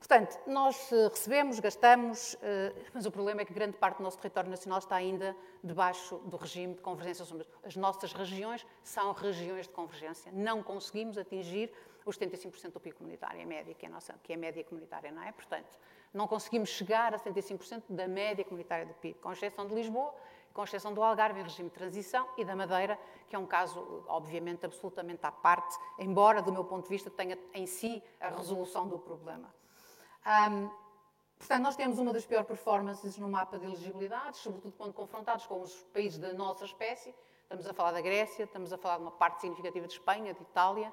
Portanto, nós uh, recebemos, gastamos, uh, mas o problema é que grande parte do nosso território nacional está ainda debaixo do regime de convergência. As nossas regiões são regiões de convergência. Não conseguimos atingir os 75% do PIB comunitário, a média, que é a, nossa, que é a média comunitária, não é? Portanto, não conseguimos chegar a 75% da média comunitária do PIB, com exceção de Lisboa, com exceção do Algarve em regime de transição e da Madeira, que é um caso, obviamente, absolutamente à parte, embora, do meu ponto de vista, tenha em si a resolução do problema. Um, portanto, nós temos uma das piores performances no mapa de elegibilidade, sobretudo quando confrontados com os países da nossa espécie. Estamos a falar da Grécia, estamos a falar de uma parte significativa de Espanha, de Itália,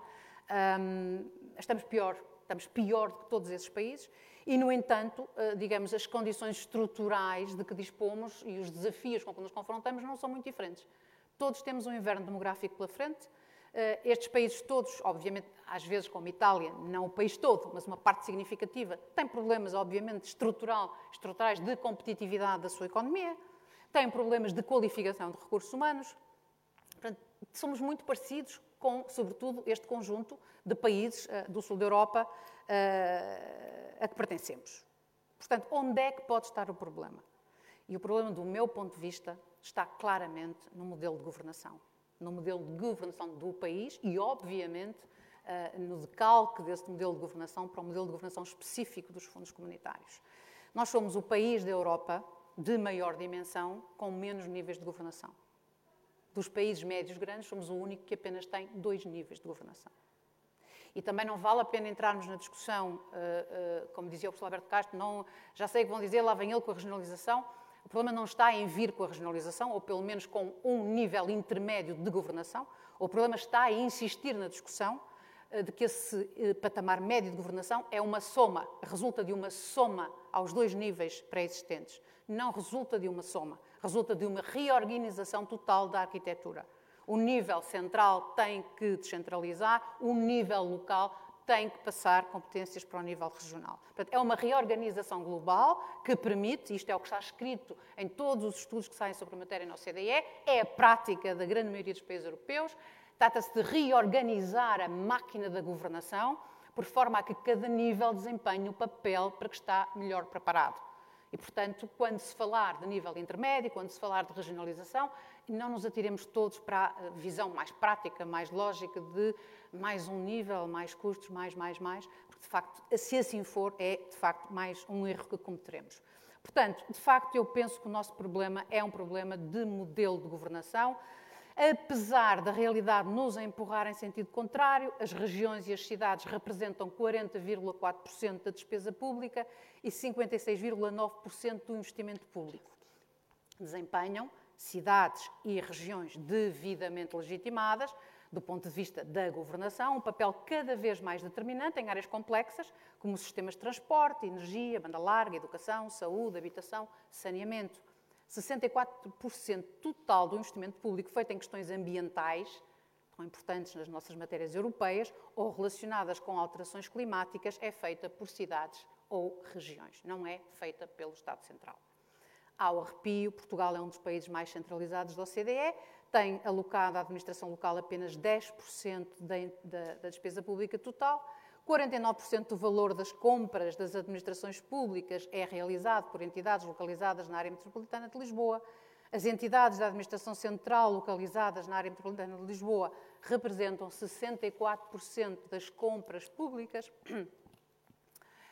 um, estamos pior, estamos pior do que todos esses países e, no entanto, uh, digamos, as condições estruturais de que dispomos e os desafios com que nos confrontamos não são muito diferentes. Todos temos um inverno demográfico pela frente. Uh, estes países todos, obviamente, às vezes como Itália, não o país todo, mas uma parte significativa, têm problemas, obviamente, estrutural, estruturais de competitividade da sua economia, têm problemas de qualificação de recursos humanos. Portanto, somos muito parecidos com, sobretudo, este conjunto de países uh, do sul da Europa uh, a que pertencemos. Portanto, onde é que pode estar o problema? E o problema, do meu ponto de vista, está claramente no modelo de governação. No modelo de governação do país e, obviamente, uh, no decalque desse modelo de governação para o modelo de governação específico dos fundos comunitários. Nós somos o país da Europa de maior dimensão com menos níveis de governação dos países médios grandes, somos o único que apenas tem dois níveis de governação. E também não vale a pena entrarmos na discussão, uh, uh, como dizia o professor Alberto Castro, não, já sei que vão dizer, lá vem ele com a regionalização. O problema não está em vir com a regionalização, ou pelo menos com um nível intermédio de governação. O problema está em insistir na discussão uh, de que esse patamar médio de governação é uma soma, resulta de uma soma aos dois níveis pré-existentes. Não resulta de uma soma resulta de uma reorganização total da arquitetura. O nível central tem que descentralizar, o nível local tem que passar competências para o nível regional. Portanto, é uma reorganização global que permite, isto é o que está escrito em todos os estudos que saem sobre a matéria na OCDE, é a prática da grande maioria dos países europeus, trata-se de reorganizar a máquina da governação por forma a que cada nível desempenhe o papel para que está melhor preparado. Portanto, quando se falar de nível intermédio, quando se falar de regionalização, não nos atiremos todos para a visão mais prática, mais lógica de mais um nível, mais custos, mais, mais, mais, porque, de facto, se assim for, é, de facto, mais um erro que cometeremos. Portanto, de facto, eu penso que o nosso problema é um problema de modelo de governação, Apesar da realidade nos empurrar em sentido contrário, as regiões e as cidades representam 40,4% da despesa pública e 56,9% do investimento público. Desempenham cidades e regiões devidamente legitimadas, do ponto de vista da governação, um papel cada vez mais determinante em áreas complexas, como sistemas de transporte, energia, banda larga, educação, saúde, habitação, saneamento. 64% total do investimento público feito em questões ambientais, tão importantes nas nossas matérias europeias, ou relacionadas com alterações climáticas, é feita por cidades ou regiões, não é feita pelo Estado Central. Ao arrepio, Portugal é um dos países mais centralizados da OCDE, tem alocado à administração local apenas 10% da, da, da despesa pública total, 49% do valor das compras das administrações públicas é realizado por entidades localizadas na área metropolitana de Lisboa. As entidades da administração central localizadas na área metropolitana de Lisboa representam 64% das compras públicas.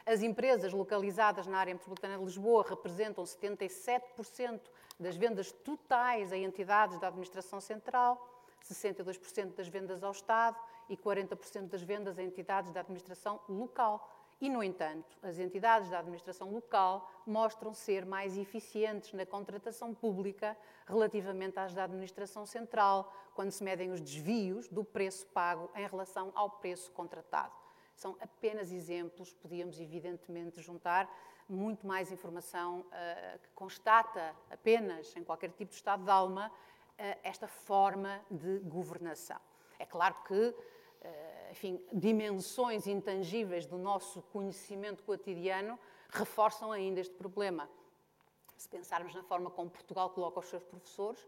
As empresas localizadas na área metropolitana de Lisboa representam 77% das vendas totais a entidades da administração central, 62% das vendas ao Estado e 40% das vendas a entidades da administração local. E, no entanto, as entidades da administração local mostram ser mais eficientes na contratação pública relativamente às da administração central, quando se medem os desvios do preço pago em relação ao preço contratado. São apenas exemplos, podíamos evidentemente juntar muito mais informação uh, que constata apenas, em qualquer tipo de estado de alma, uh, esta forma de governação. É claro que enfim, dimensões intangíveis do nosso conhecimento cotidiano reforçam ainda este problema. Se pensarmos na forma como Portugal coloca os seus professores,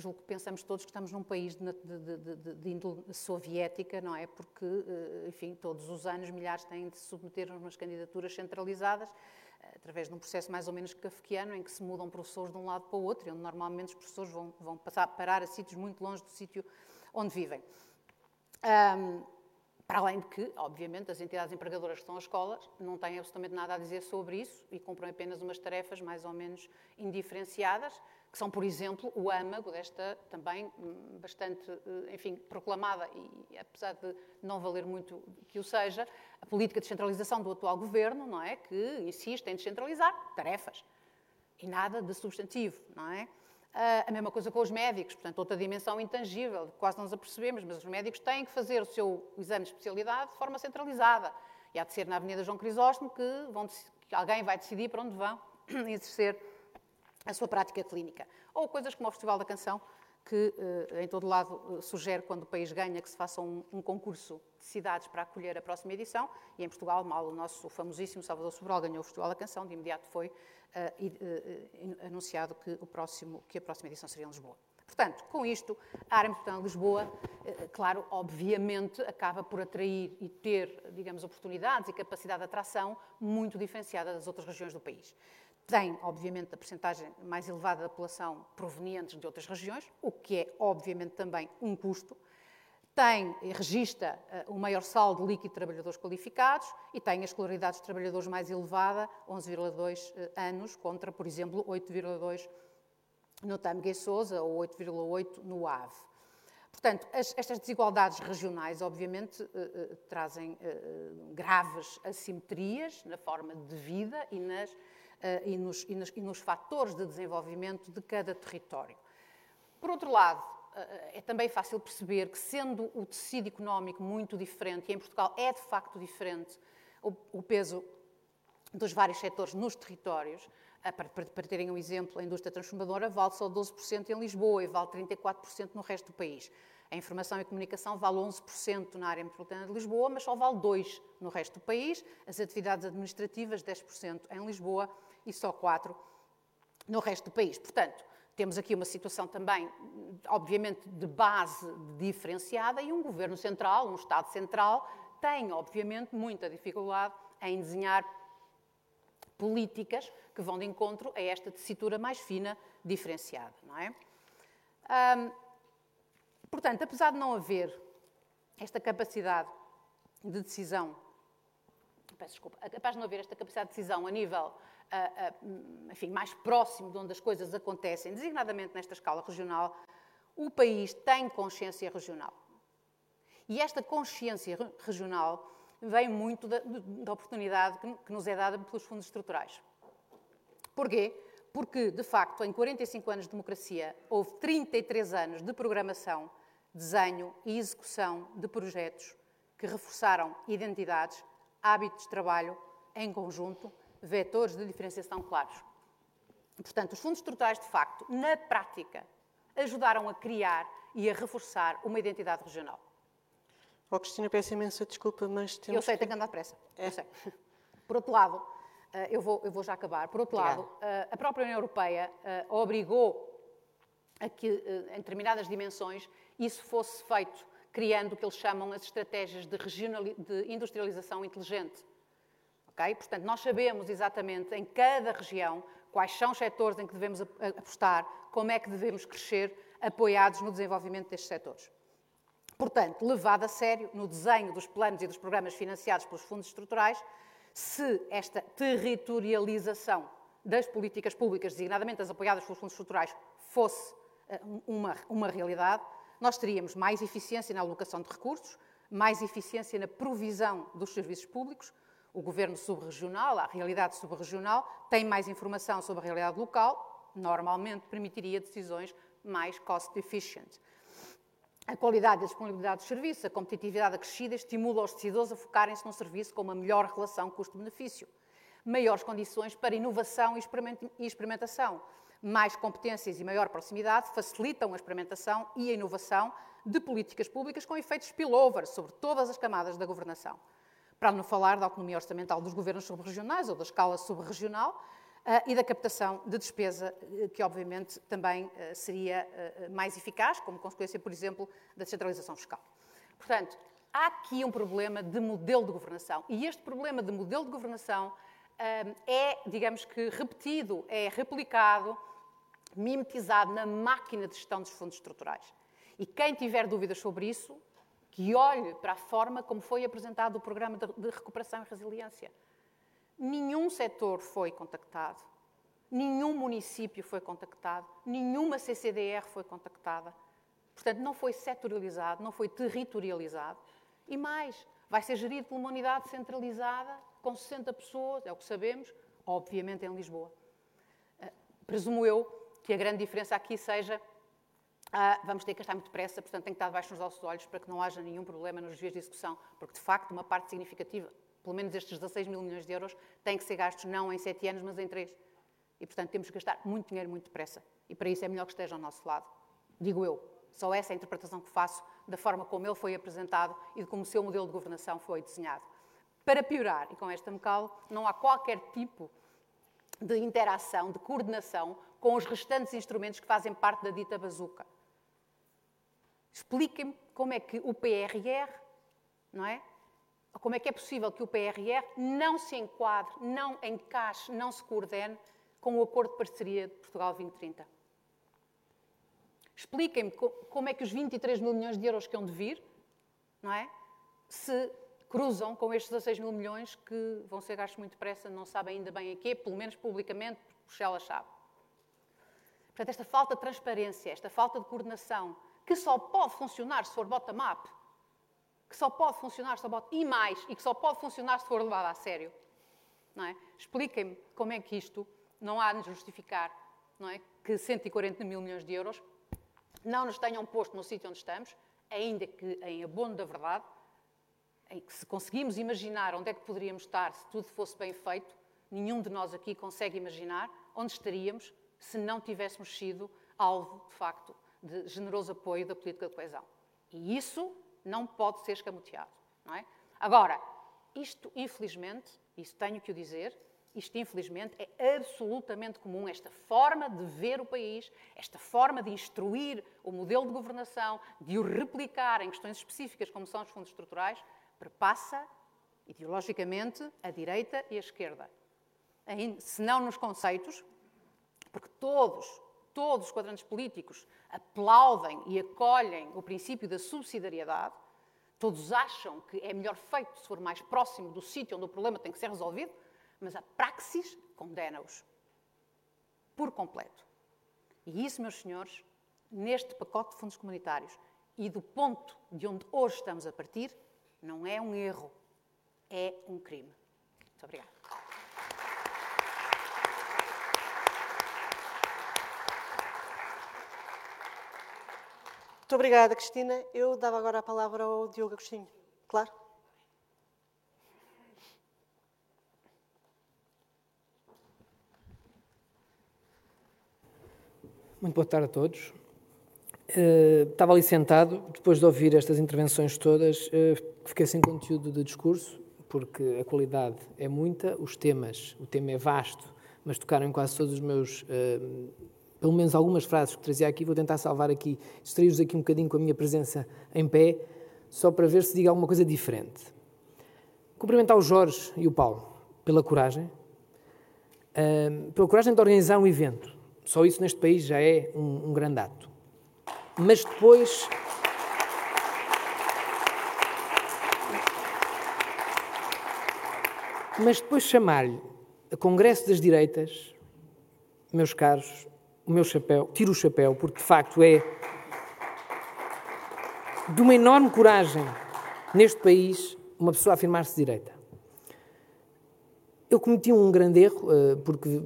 julgo que pensamos todos que estamos num país de, de, de, de, índole soviética, não é? Porque, eh, enfim, todos os anos milhares têm de se submeter a umas candidaturas centralizadas eh, através de um processo mais ou menos kafkiano, em que se mudam professores de um lado para o outro, e onde normalmente os professores vão, vão passar, parar a sítios muito longe do sítio onde vivem. Um, para além de que, obviamente, as entidades empregadoras que estão às escolas não têm absolutamente nada a dizer sobre isso e cumprem apenas umas tarefas mais ou menos indiferenciadas, que são, por exemplo, o âmago desta também hum, bastante, eh, enfim, proclamada e apesar de não valer muito que o seja, a política de descentralização do atual governo, não é, que insiste em descentralizar tarefas e nada de substantivo, não é? A mesma coisa com os médicos, portanto, outra dimensão intangível, quase não nos apercebemos, mas os médicos têm que fazer o seu exame de especialidade de forma centralizada. E há de ser na Avenida João Crisóstomo que, vão, que alguém vai decidir para onde vão exercer a sua prática clínica. Ou coisas como o Festival da Canção, que eh, em todo lado eh, sugere, quando o país ganha, que se faça um, um, concurso de cidades para acolher a próxima edição. E em Portugal, mal o nosso famosíssimo Salvador Sobral ganhou o Festival da Canção, de imediato foi uh, anunciado que, o próximo, que a próxima edição seria em Lisboa. Portanto, com isto, a área metropolitana de Lisboa, claro, obviamente, acaba por atrair e ter, digamos, oportunidades e capacidade de atração muito diferenciada das outras regiões do país. Tem, obviamente, a percentagem mais elevada da população provenientes de outras regiões, o que é, obviamente, também um custo. Tem e registra uh, o maior saldo líquido de trabalhadores qualificados e tem a escolaridade dos trabalhadores mais elevada, 11,2 uh, anos, contra, por exemplo, 8,2 no Tâmega e Sousa ou 8,8 no AVE. Portanto, as, estas desigualdades regionais, obviamente, uh, trazem graves assimetrias na forma de vida e nas eh, e nos, e, nos, e nos fatores de desenvolvimento de cada território. Por outro lado, eh, é também fácil perceber que, sendo o tecido económico muito diferente, e em Portugal é de facto diferente o, peso dos vários setores nos territórios, eh, para, para, para, terem um exemplo, a indústria transformadora vale só 12% em Lisboa e vale 34% no resto do país. A informação e comunicação vale 11% na área metropolitana de Lisboa, mas só vale 2% no resto do país. As atividades administrativas, 10% em Lisboa e só 4% no resto do país. Portanto, temos aqui uma situação também, obviamente, de base diferenciada e um governo central, um Estado central, tem, obviamente, muita dificuldade em desenhar políticas que vão de encontro a esta tessitura mais fina, diferenciada, não é? Um, portanto, apesar de não haver esta capacidade de decisão, peço desculpa, apesar de não haver esta capacidade de decisão a nível enfim, mais próximo de onde as coisas acontecem, designadamente nesta escala regional, o país tem consciência regional. E esta consciência regional vem muito da, da oportunidade que, que nos é dada pelos fundos estruturais. Porquê? Porque, de facto, em 45 anos de democracia, houve 33 anos de programação, desenho e execução de projetos que reforçaram identidades, hábitos de trabalho em conjunto vetores de diferenciação claros. Portanto, os fundos estruturais, de facto, na prática, ajudaram a criar e a reforçar uma identidade regional. Oh, Cristina, peço imensa desculpa, mas temos Eu sei, que... tenho que andar depressa. É. Eu sei. Por outro lado, eh, eu vou, eu vou já acabar. Por outro Obrigada. lado, eh, a própria União Europeia eh, obrigou a que, em determinadas dimensões, isso fosse feito, criando o que eles chamam as estratégias de, de industrialização inteligente. Okay? Portanto, nós sabemos exatamente em cada região quais são os setores em que devemos apostar, como é que devemos crescer, apoiados no desenvolvimento destes setores. Portanto, levado a sério no desenho dos planos e dos programas financiados pelos fundos estruturais, se esta territorialização das políticas públicas, designadamente as apoiadas pelos fundos estruturais, fosse eh, uma, uma realidade, nós teríamos mais eficiência na alocação de recursos, mais eficiência na provisão dos serviços públicos, o governo subregional, a realidade subregional, tem mais informação sobre a realidade local, normalmente permitiria decisões mais cost efficient. A qualidade e a disponibilidade dos serviços, a competitividade acrescida estimula os decisores a focarem-se num serviço com uma melhor relação custo-benefício. Maiores condições para inovação e experimentação. Mais competências e maior proximidade facilitam a experimentação e a inovação de políticas públicas com efeitos spillover sobre todas as camadas da governação. Para não falar da autonomia orçamental dos governos subregionais ou da escala subregional, Uh, e da captação de despesa, uh, que obviamente também uh, seria mais eficaz, como consequência, por exemplo, da descentralização fiscal. Portanto, há aqui um problema de modelo de governação. E este problema de modelo de governação é, digamos que, repetido, é replicado, mimetizado na máquina de gestão dos fundos estruturais. E quem tiver dúvidas sobre isso, que olhe para a forma como foi apresentado o programa de recuperação e resiliência. Nenhum setor foi contactado, nenhum município foi contactado, nenhuma CCDR foi contactada. Portanto, não foi setorializado, não foi territorializado. E mais, vai ser gerido por uma unidade centralizada, com 60 pessoas, é o que sabemos, obviamente em Lisboa. Uh, presumo eu que a grande diferença aqui seja uh, vamos ter que gastar muito depressa, portanto tem que estar debaixo dos nossos olhos para que não haja nenhum problema nos dias de execução, porque de facto uma parte significativa pelo menos estes 16 mil milhões de euros, têm que ser gastos não em 7 anos, mas em 3. E, portanto, temos que gastar muito dinheiro muito depressa. E para isso é melhor que esteja ao nosso lado. Digo eu. Só essa é a interpretação que faço da forma como ele foi apresentado e de como o seu modelo de governação foi desenhado. Para piorar, e com esta me calo, não há qualquer tipo de interação, de coordenação com os restantes instrumentos que fazem parte da dita bazuca. Expliquem-me como é que o PRR, não é? como é que é possível que o PRR não se enquadre, não encaixe, não se coordene com o Acordo de Parceria de Portugal 2030? Expliquem-me como é que os 23 mil milhões de euros que hão de vir, não é? Se cruzam com estes 16 mil milhões que vão ser gastos muito depressa, não sabem ainda bem a quê, pelo menos publicamente, Bruxelas sabe. Portanto, esta falta de transparência, esta falta de coordenação, que só pode funcionar se for bottom-up, que só pode funcionar, só pode, e mais, e que só pode funcionar se for levado a sério. Não é? Expliquem-me como é que isto não há de justificar não é? que 140 mil milhões de euros não nos tenham posto no sítio onde estamos, ainda que em abono da verdade, se conseguimos imaginar onde é que poderíamos estar se tudo fosse bem feito, nenhum de nós aqui consegue imaginar onde estaríamos se não tivéssemos sido alvo, de facto, de generoso apoio da política de coesão. E isso não pode ser escamoteado. Não é? Agora, isto, infelizmente, isso tenho que o dizer, isto, infelizmente, é absolutamente comum, esta forma de ver o país, esta forma de instruir o modelo de governação, de o replicar em questões específicas, como são os fundos estruturais, perpassa, ideologicamente, a direita e a esquerda. Se não nos conceitos, porque todos, todos os quadrantes políticos aplaudem e acolhem o princípio da subsidiariedade, todos acham que é melhor feito se for mais próximo do sítio onde o problema tem que ser resolvido, mas a praxis condena-os por completo. E isso, meus senhores, neste pacote de fundos comunitários e do ponto de onde hoje estamos a partir, não é um erro, é um crime. Muito obrigada. Muito obrigada, Cristina. Eu dava agora a palavra ao Diogo Agostinho. Claro? Muito boa tarde a todos. Uh, estava ali sentado, depois de ouvir estas intervenções todas, uh, fiquei sem conteúdo de discurso, porque a qualidade é muita, os temas, o tema é vasto, mas tocaram em quase todos os meus uh, pelo menos algumas frases que trazia aqui, vou tentar salvar aqui, distrair-vos aqui um bocadinho com a minha presença em pé, só para ver se diga alguma coisa diferente. Cumprimentar o Jorge e o Paulo pela coragem, pela coragem de organizar um evento. Só isso neste país já é um, um grande ato. Mas depois. Mas depois chamar-lhe a Congresso das Direitas, meus caros, o meu chapéu, tiro o chapéu, porque de facto é de uma enorme coragem neste país uma pessoa afirmar-se direita. Eu cometi um grande erro, eh, porque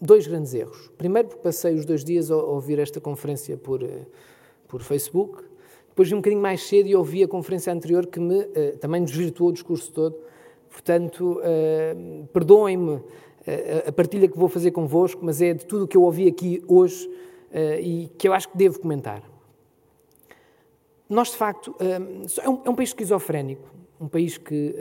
dois grandes erros. Primeiro, porque passei os dois dias a ouvir esta conferência por, eh, por Facebook. Depois, um bocadinho mais cedo, e ouvi a conferência anterior que me eh, também desvirtuou o discurso todo. Portanto, perdoem-me a partilha que vou fazer convosco, mas é de tudo o que eu ouvi aqui hoje e que eu acho que devo comentar. Nós, de facto, é um, é um país esquizofrénico, um país que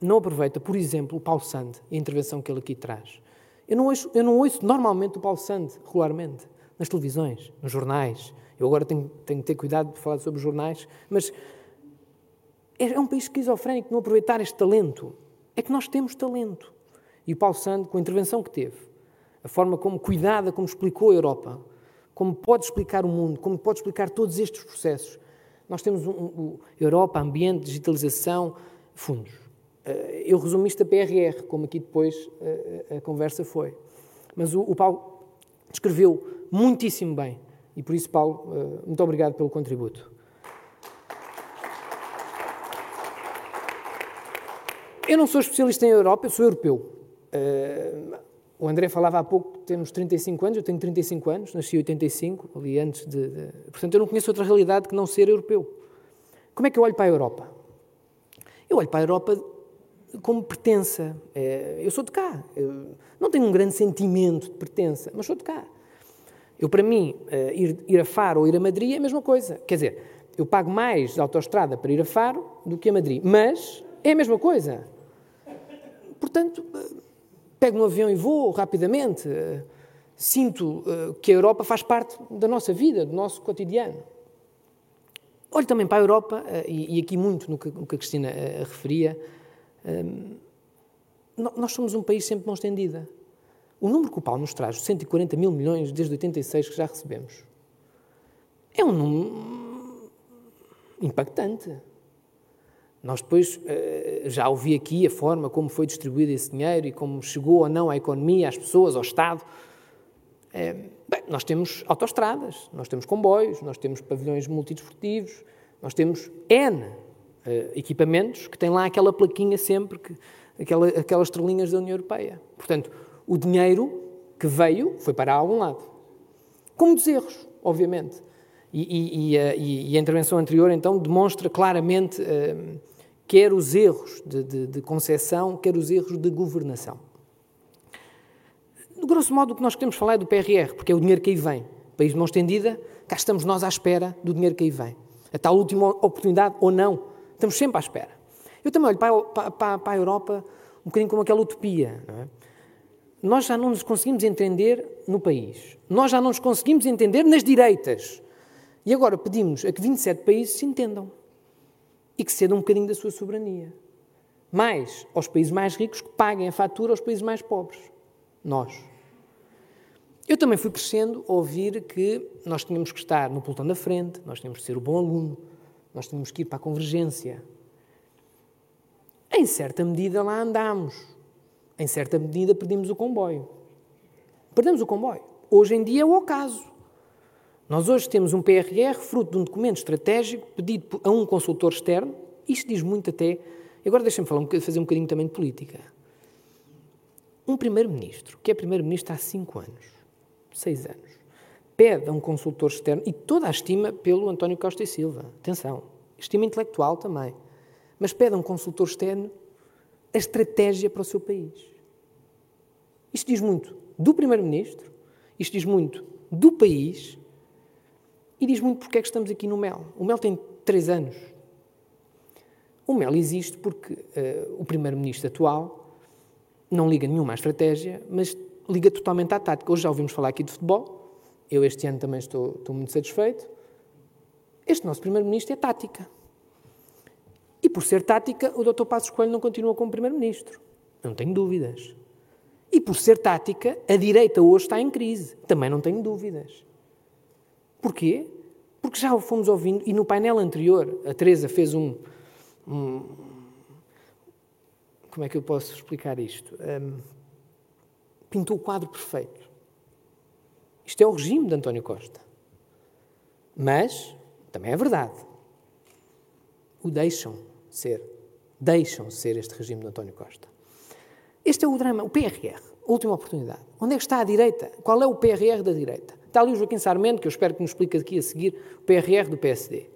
não aproveita, por exemplo, o Paulo Sande e a intervenção que ele aqui traz. Eu não, ouço, eu não ouço normalmente o Paulo Sande, regularmente, nas televisões, nos jornais. Eu agora tenho, tenho que ter cuidado de falar sobre jornais, mas é, é um país esquizofrénico não aproveitar este talento. É que nós temos talento. E o Paulo Sande, com a intervenção que teve, a forma como cuidada, como explicou a Europa, como pode explicar o mundo, como pode explicar todos estes processos. Nós temos um, um, Europa, ambiente, digitalização, fundos. Eh, eu resumo isto a PRR, como aqui depois eh, a conversa foi. Mas o, Paulo descreveu muitíssimo bem. E por isso, Paulo, eh, muito obrigado pelo contributo. Eu não sou especialista em Europa, eu sou europeu. O André falava há pouco que temos 35 anos, eu tenho 35 anos, nasci em 85, ali antes de, de. Portanto, eu não conheço outra realidade que não ser europeu. Como é que eu olho para a Europa? Eu olho para a Europa como pertença. É, eu sou de cá. Eu não tenho um grande sentimento de pertença, mas sou de cá. Eu, para mim, é, ir, ir a Faro ou ir a Madrid é a mesma coisa. Quer dizer, eu pago mais de autoestrada para ir a Faro do que a Madrid, mas é a mesma coisa. Portanto, pego no avião e vou rapidamente. Sinto é, que a Europa faz parte da nossa vida, do nosso cotidiano. Olho também para a Europa, e aqui muito no que a Cristina referia, nós somos um país sempre mão estendida. O número que o Paulo nos traz, os 140 mil milhões desde 86 que já recebemos, é um número impactante. Nós depois eh, já ouvi aqui a forma como foi distribuído esse dinheiro e como chegou ou não à economia, às pessoas, ao Estado. Bem, nós temos autoestradas, nós temos comboios, nós temos pavilhões multidesportivos, nós temos N uh, equipamentos que têm lá aquela plaquinha sempre, que, aquela, aquelas estrelinhas da União Europeia. Portanto, o dinheiro que veio foi para algum lado. Com muitos erros, obviamente. E, e, e, a, e a, intervenção anterior, então, demonstra claramente uh, quer os erros de, de, de concepção, quer os erros de governação. De grosso modo, o que nós queremos falar é do PRR, porque é o dinheiro que aí vem. País de mão estendida, cá estamos nós à espera do dinheiro que aí vem. A tal última oportunidade ou não Estamos sempre à espera. Eu também olho para, para, para a Europa um bocadinho como aquela utopia. É? Nós já não nos conseguimos entender no país. Nós já não nos conseguimos entender nas direitas. E agora pedimos a que 27 países se entendam e que cedam um bocadinho da sua soberania. Mais aos países mais ricos que paguem a fatura aos países mais pobres. Nós. Eu também fui crescendo a ouvir que nós tínhamos que estar no pelotão da frente, nós tínhamos que ser o bom aluno, nós tínhamos que ir para a convergência. Em certa medida lá andámos. Em certa medida perdemos o comboio. Perdemos o comboio. Hoje em dia é o ocaso. Nós hoje temos um PRR fruto de um documento estratégico pedido a um consultor externo. Isto diz muito até. Agora deixem-me fazer um bocadinho também de política. Um primeiro-ministro, que é primeiro-ministro há cinco anos, seis anos, pede a um consultor externo, e toda a estima pelo António Costa e Silva, atenção, estima intelectual também, mas pede a um consultor externo a estratégia para o seu país. Isto diz muito do Primeiro-Ministro, isto diz muito do país e diz muito porque é que estamos aqui no MEL. O MEL tem três anos. O MEL existe porque uh, o Primeiro-Ministro atual não liga nenhuma à estratégia, mas liga totalmente à tática. Hoje já ouvimos falar aqui de futebol, eu este ano também estou, estou muito satisfeito. Este nosso Primeiro-Ministro é tática. E por ser tática, o Dr. Passos Coelho não continua como Primeiro-Ministro. Não tenho dúvidas. E por ser tática, a direita hoje está em crise. Também não tenho dúvidas. Porquê? Porque já o fomos ouvindo, e no painel anterior, a Teresa fez um. um como é que eu posso explicar isto? Um, pintou o quadro perfeito. Isto é o regime de António Costa. Mas, também é verdade, o deixam ser. Deixam ser este regime de António Costa. Este é o drama, o PRR, última oportunidade. Onde é que está a direita? Qual é o PRR da direita? Está ali o Joaquim Sarmento, que eu espero que nos explique aqui a seguir, o PRR do PSD.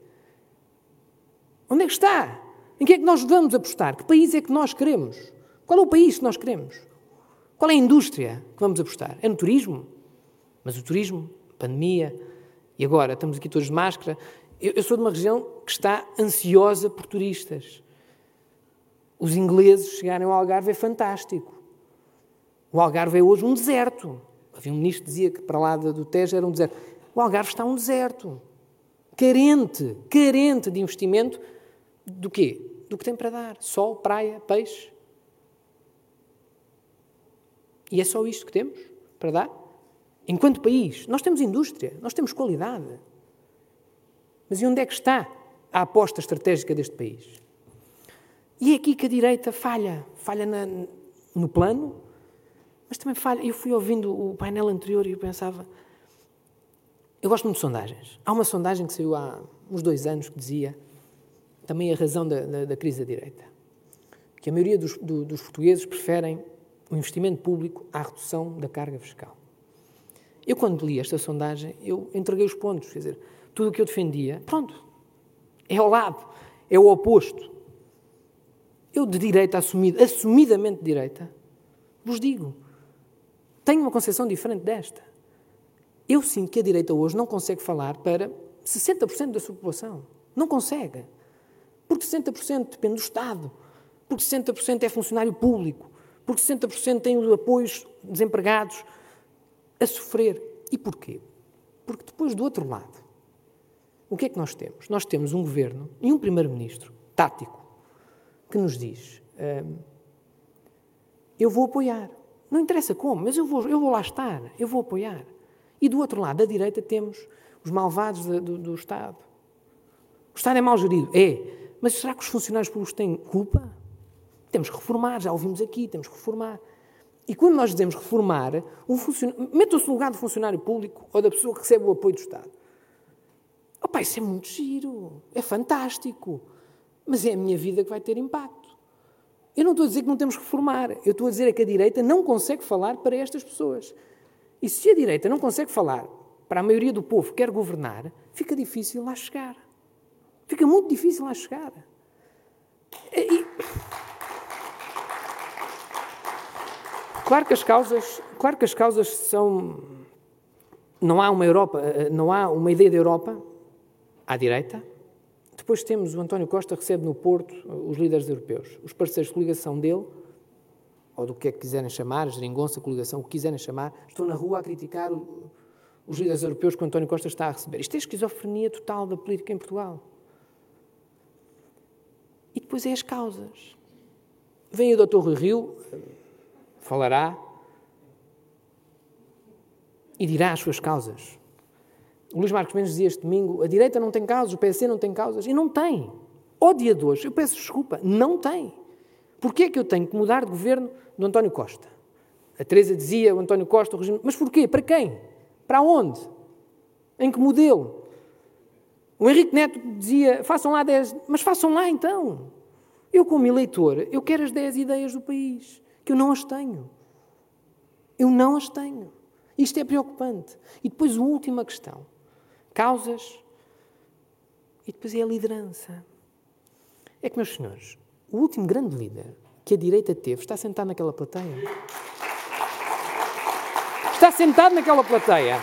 Onde é que está? Em que é que nós vamos apostar? Que país é que nós queremos? Qual é o país que nós queremos? Qual é a indústria que vamos apostar? É no turismo? Mas o turismo, pandemia, e agora estamos aqui todos de máscara. Eu, eu sou de uma região que está ansiosa por turistas. Os ingleses chegarem ao Algarve é fantástico. O Algarve é hoje um deserto. Havia um ministro que dizia que para lá do Tejo era um deserto. O Algarve está um deserto. Carente, carente de investimento do quê? Do que tem para dar. Sol, praia, peixe. E é só isto que temos para dar? Enquanto país, nós temos indústria, nós temos qualidade. Mas e onde é que está a aposta estratégica deste país? E é aqui que a direita falha. Falha na, no plano, mas também falha. Eu fui ouvindo o painel anterior e eu pensava. Eu gosto muito de sondagens. Há uma sondagem que saiu há uns dois anos que dizia também a razão da, da, da crise da direita. Que a maioria dos, do, dos portugueses preferem o investimento público à redução da carga fiscal. Eu, quando li esta sondagem, eu entreguei os pontos. Quer dizer, tudo o que eu defendia, pronto, é ao lado, é o oposto. Eu, de direita, assumido, assumidamente de direita, vos digo, tenho uma concepção diferente desta. Eu sinto que a direita hoje não consegue falar para 60% da sua população. Não consegue. Porque 60% depende do Estado. Porque 60% é funcionário público. Porque 60% tem os apoios desempregados a sofrer. E porquê? Porque depois, do outro lado, o que é que nós temos? Nós temos um governo e um primeiro-ministro tático que nos diz: Eu vou apoiar. Não interessa como, mas eu vou, eu vou lá estar, eu vou apoiar. E do outro lado, da direita, temos os malvados do, do, do Estado. O Estado é mal gerido? É. Mas será que os funcionários públicos têm culpa? Temos que reformar, já ouvimos aqui, temos que reformar. E quando nós dizemos reformar, um funcionário, metam-se no lugar do funcionário público ou da pessoa que recebe o apoio do Estado. Opa, isso é muito giro, é fantástico, mas é a minha vida que vai ter impacto. Eu não estou a dizer que não temos que reformar, eu estou a dizer é que a direita não consegue falar para estas pessoas. E se a direita não consegue falar para a maioria do povo que quer governar, fica difícil lá chegar. Fica muito difícil lá chegar. E... Claro que as causas, claro que as causas são não há uma Europa, não há uma ideia de Europa à direita. Depois temos o António Costa recebe no Porto os líderes europeus, os parceiros de coligação dele, ou do que é que quiserem chamar, geringonça, coligação, o que quiserem chamar, estão na rua a criticar os líderes europeus que o António Costa está a receber. Isto é esquizofrenia total da política em Portugal. E depois é as causas. Vem o Dr. Rui Rio, falará e dirá as suas causas. O Luís Marcos Mendes dizia este domingo: a direita não tem causas, o PC não tem causas. E não tem. Ó dia de hoje, eu peço desculpa, não tem. Porquê é que eu tenho que mudar de governo do António Costa? A Teresa dizia, o António Costa, o regime. Mas porquê? Para quem? Para onde? Em que modelo? O Henrique Neto dizia, façam lá 10, mas façam lá então. Eu, como eleitor, eu quero as 10 ideias do país que eu não as tenho. Eu não as tenho. Isto é preocupante. E depois, a última questão: causas e depois é a liderança. É que, meus senhores, o último grande líder que a direita teve está sentado naquela plateia. Está sentado naquela plateia.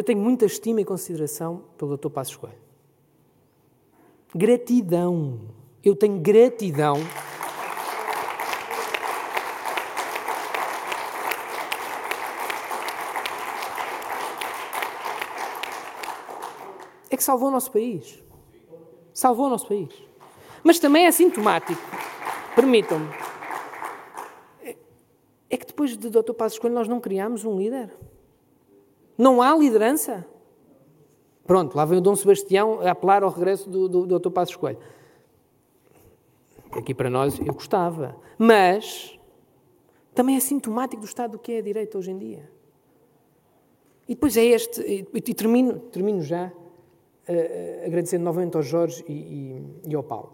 Eu tenho muita estima e consideração pelo Dr. Passos Coelho. Gratidão. Eu tenho gratidão. É que salvou o nosso país. Salvou o nosso país. Mas também é sintomático. Permitam-me. É que depois de Dr. Passos Coelho nós não criámos um líder. Não há liderança. Pronto, lá vem o Dom Sebastião a apelar ao regresso do, do, do Dr. Aqui para nós eu gostava. Mas também é sintomático do estado do que é a direita hoje em dia. E depois é este, e, e termino, termino já uh, agradecendo novamente ao Jorge e, e, e ao Paulo,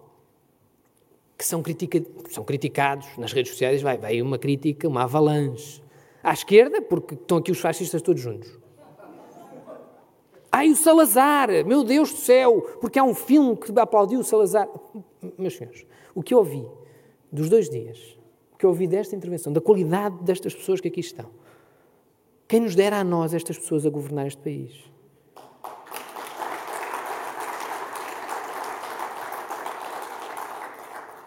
que são, critica, são criticados nas redes sociais, vai, vai uma crítica, uma avalanche. À esquerda, porque estão aqui os fascistas todos juntos. Ai, o Salazar, meu Deus do céu, porque há um filme que aplaudiu o Salazar. Meus senhores, o que eu ouvi dos dois dias, o que eu ouvi desta intervenção, da qualidade destas pessoas que aqui estão, quem nos dera a nós estas pessoas a governar este país?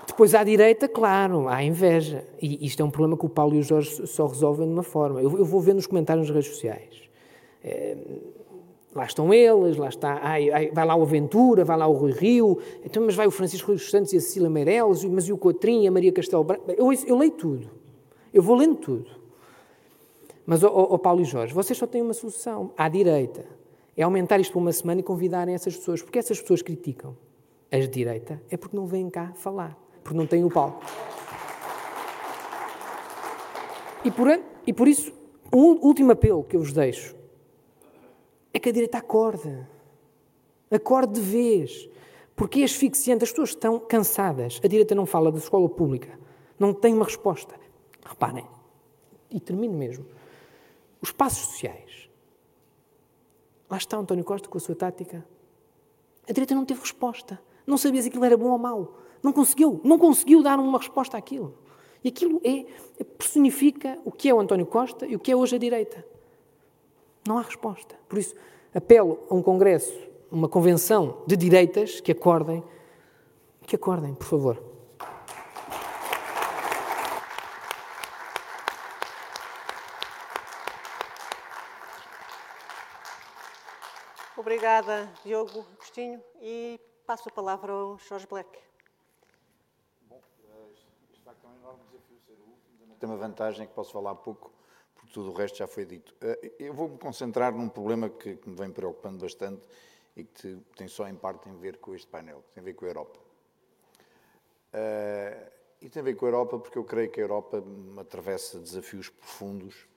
Depois, à direita, claro, há inveja. E isto é um problema que o Paulo e o Jorge só resolvem de uma forma. Eu, vou ver nos comentários nas redes sociais. É, lá estão eles, lá está, ai, ai, vai lá o Aventura, vai lá o Rui Rio, então, mas vai o Francisco Rui dos Santos e a Cecília Meirelles, mas e o Coutrinho e a Maria Castelo Branco? Eu, eu leio tudo. Eu vou lendo tudo. Mas, ó Paulo e Jorge, vocês só têm uma solução, à direita. É aumentar isto por uma semana e convidarem essas pessoas. Porque essas pessoas criticam as de direita é porque não vêm cá falar, porque não têm o palco. E por, e por isso, um último apelo que eu vos deixo é que a direita acorde. Acorde de vez. Porque é asfixiante. As pessoas estão cansadas. A direita não fala da escola pública. Não tem uma resposta. Reparem, e termino mesmo. Os passos sociais. Lá está António Costa com a sua tática. A direita não teve resposta. Não sabia se aquilo era bom ou mau. Não conseguiu. Não conseguiu dar uma resposta àquilo. E aquilo é, personifica o que é o António Costa e o que é hoje a direita. Não há resposta. Por isso, apelo a um congresso, uma convenção de direitas que acordem, que acordem, por favor. Obrigada, Diogo Agostinho. E passo a palavra ao Jorge Black. Bom, isto vai ter um enorme desafio ser o último. Tem uma vantagem que posso falar pouco, tudo o resto já foi dito. Eh, eu vou-me concentrar num problema que, que me vem preocupando bastante e que tem só em parte a ver com este painel, tem a ver com a Europa. Uh, e tem a ver com a Europa porque eu creio que a Europa atravessa desafios profundos,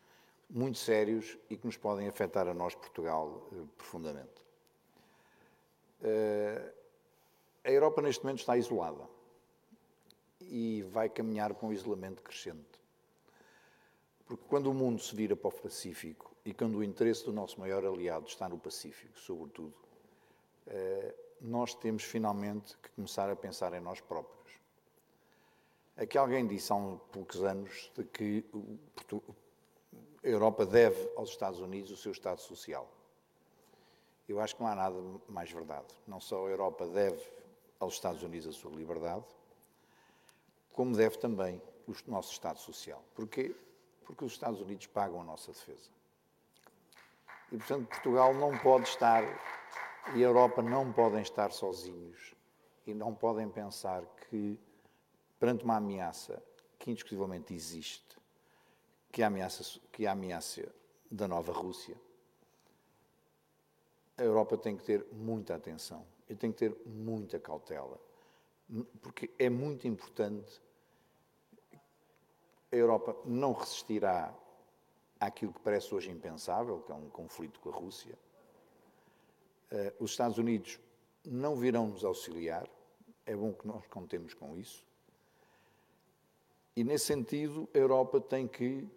muito sérios e que nos podem afetar a nós, Portugal, uh, profundamente. Uh, a Europa neste momento está isolada e vai caminhar para um isolamento crescente. Porque quando o mundo se vira para o Pacífico e quando o interesse do nosso maior aliado está no Pacífico, sobretudo, uh, nós temos finalmente que começar a pensar em nós próprios. Aqui alguém disse há uns poucos anos de que a Europa deve aos Estados Unidos o seu Estado Social. Eu acho que não há nada mais verdade. Não só a Europa deve aos Estados Unidos a sua liberdade, como deve também o nosso Estado Social. Porquê? Porque os Estados Unidos pagam a nossa defesa. E, portanto, Portugal não pode estar e a Europa não podem estar sozinhos e não podem pensar que, perante uma ameaça que indiscutivelmente existe, que é a ameaça, que é a ameaça da nova Rússia, a Europa tem que ter muita atenção e tem que ter muita cautela, porque é muito importante. A Europa não resistirá àquilo que parece hoje impensável, que é um conflito com a Rússia. Eh, os Estados Unidos não virão nos auxiliar, é bom que nós contemos com isso. E, nesse sentido, a Europa tem que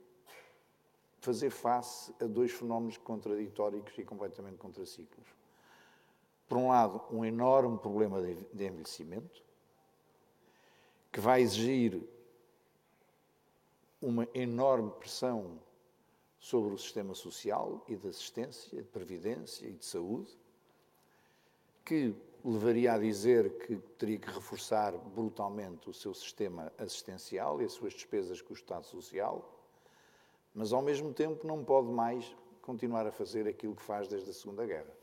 fazer face a dois fenómenos contraditórios e completamente contraciclos. Por um lado, um enorme problema de envelhecimento, que vai exigir uma enorme pressão sobre o sistema social e de assistência, de previdência e de saúde, que levaria a dizer que teria que reforçar brutalmente o seu sistema assistencial e as suas despesas com o Estado Social mas ao mesmo tempo não pode mais continuar a fazer aquilo que faz desde a Segunda Guerra,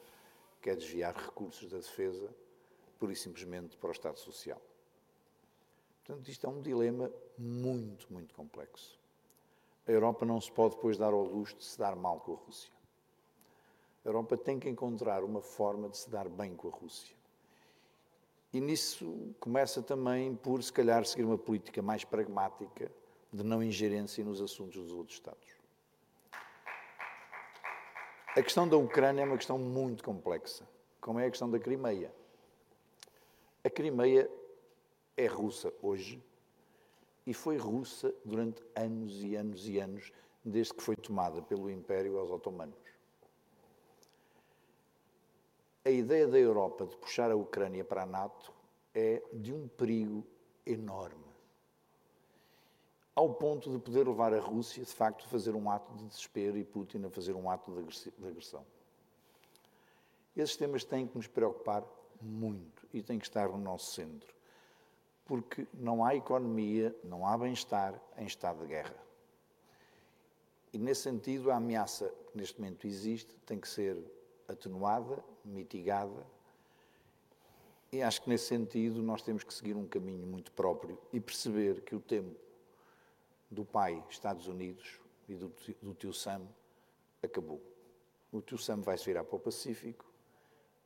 que é desviar recursos da defesa pura e simplesmente para o Estado Social. Portanto, isto é um dilema muito, muito complexo. A Europa não se pode depois dar ao luxo de se dar mal com a Rússia. A Europa tem que encontrar uma forma de se dar bem com a Rússia. E nisso começa também por, se calhar, seguir uma política mais pragmática de não ingerência nos assuntos dos outros Estados. A questão da Ucrânia é uma questão muito complexa, como é a questão da Crimeia. A Crimeia é russa hoje e foi russa durante anos e anos e anos, desde que foi tomada pelo Império aos otomanos. A ideia da Europa de puxar a Ucrânia para a NATO é de um perigo enorme. Ao ponto de poder levar a Rússia, de facto, a fazer um ato de desespero e Putin a fazer um ato de agressão. Esses temas têm que nos preocupar muito e têm que estar no nosso centro. Porque não há economia, não há bem-estar em estado de guerra. E, nesse sentido, a ameaça que neste momento existe tem que ser atenuada, mitigada. E acho que, nesse sentido, nós temos que seguir um caminho muito próprio e perceber que o tempo do pai Estados Unidos e do, do tio Sam acabou. O tio Sam vai se virar para o Pacífico,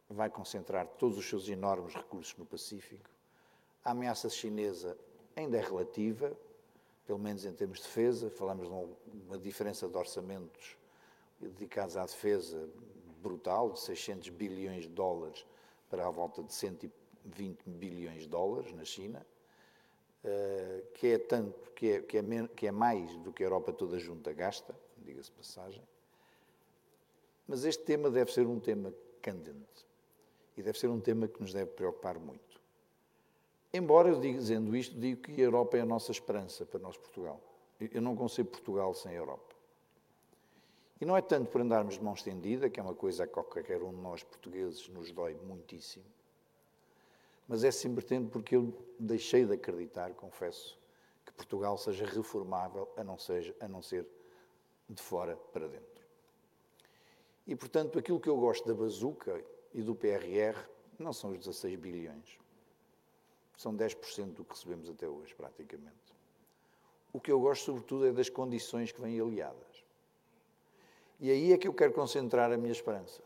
vai concentrar todos os seus enormes recursos no Pacífico. A ameaça chinesa ainda é relativa, pelo menos em termos de defesa. Falamos de uma diferença de orçamentos dedicados à defesa brutal, de 600 bilhões de dólares para a volta de 120 bilhões de dólares na China, eh, que é tanto, que é, que é, que é mais do que a Europa toda junta gasta, diga-se passagem. Mas este tema deve ser um tema candente e deve ser um tema que nos deve preocupar muito. Embora eu dizendo isto, digo que a Europa é a nossa esperança para nós, Portugal. Eu não concebo Portugal sem a Europa. E não é tanto por andarmos de mão estendida, que é uma coisa a qualquer um de nós portugueses nos dói muitíssimo, mas é simplesmente porque eu deixei de acreditar, confesso, que Portugal seja reformável, a não, seja, a não ser de fora para dentro. E, portanto, aquilo que eu gosto da bazuca e do PRR não são os 16 bilhões. São 10% do que recebemos até hoje, praticamente. O que eu gosto, sobretudo, é das condições que vêm aliadas. E aí é que eu quero concentrar a minha esperança.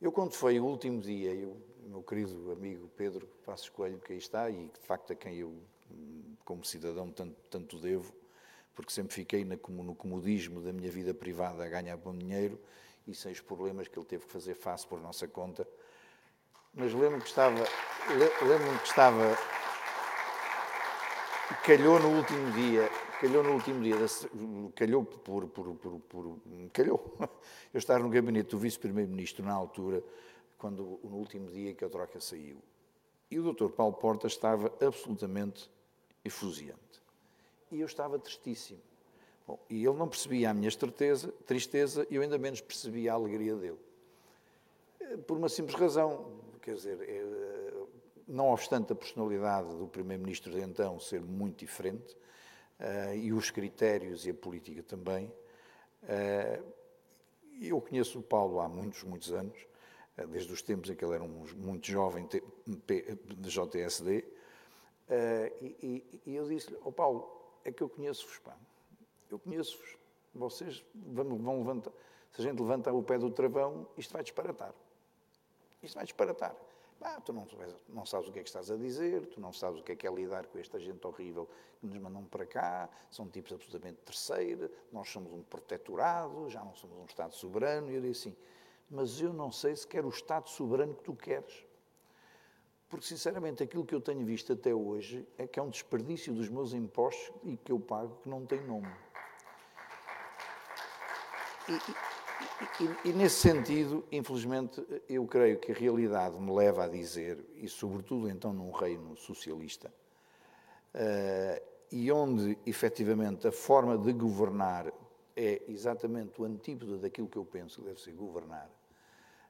Eu, quando foi o último dia, o meu querido amigo Pedro Passos Coelho, que aí está, e de facto a quem eu, como cidadão, tanto, tanto devo, porque sempre fiquei no comodismo da minha vida privada a ganhar bom dinheiro e sem os problemas que ele teve que fazer face por nossa conta. Mas lembro-me que estava. Lembro-me que estava. Calhou no último dia, calhou no último dia, calhou por, por, por, por calhou. Eu estava no gabinete do vice-primeiro-ministro na altura, quando no último dia que a troca saiu. E o Dr. Paulo Porta estava absolutamente efusiante. E eu estava tristíssimo. Bom, e ele não percebia a minha tristeza, tristeza e eu ainda menos percebia a alegria dele. Eh, por uma simples razão, quer dizer, é, não obstante a personalidade do Primeiro-Ministro de então ser muito diferente, uh, e os critérios e a política também, uh, eu conheço o Paulo há muitos, muitos anos, uh, desde os tempos em que ele era um muito jovem de JSD, e, e, e eu disse-lhe, oh Paulo, é que eu conheço-vos, pá, eu conheço-vos, vocês vão, vão levantar. Se a gente levanta o pé do travão, isto vai disparatar. Isto vai disparatar. Ah, tu não, não, sabes o que é que estás a dizer, tu não sabes o que é que é lidar com esta gente horrível que nos mandam para cá, são tipos absolutamente terceira, nós somos um protetorado, já não somos um Estado soberano. E eu disse assim, mas eu não sei se quero o Estado soberano que tu queres. Porque, sinceramente, aquilo que eu tenho visto até hoje é que é um desperdício dos meus impostos e que eu pago que não tem nome. E, e, e, nesse sentido, infelizmente, eu creio que a realidade me leva a dizer, e sobretudo então num reino socialista, uh, e onde efetivamente a forma de governar é exatamente o antípodo daquilo que eu penso que deve ser governar,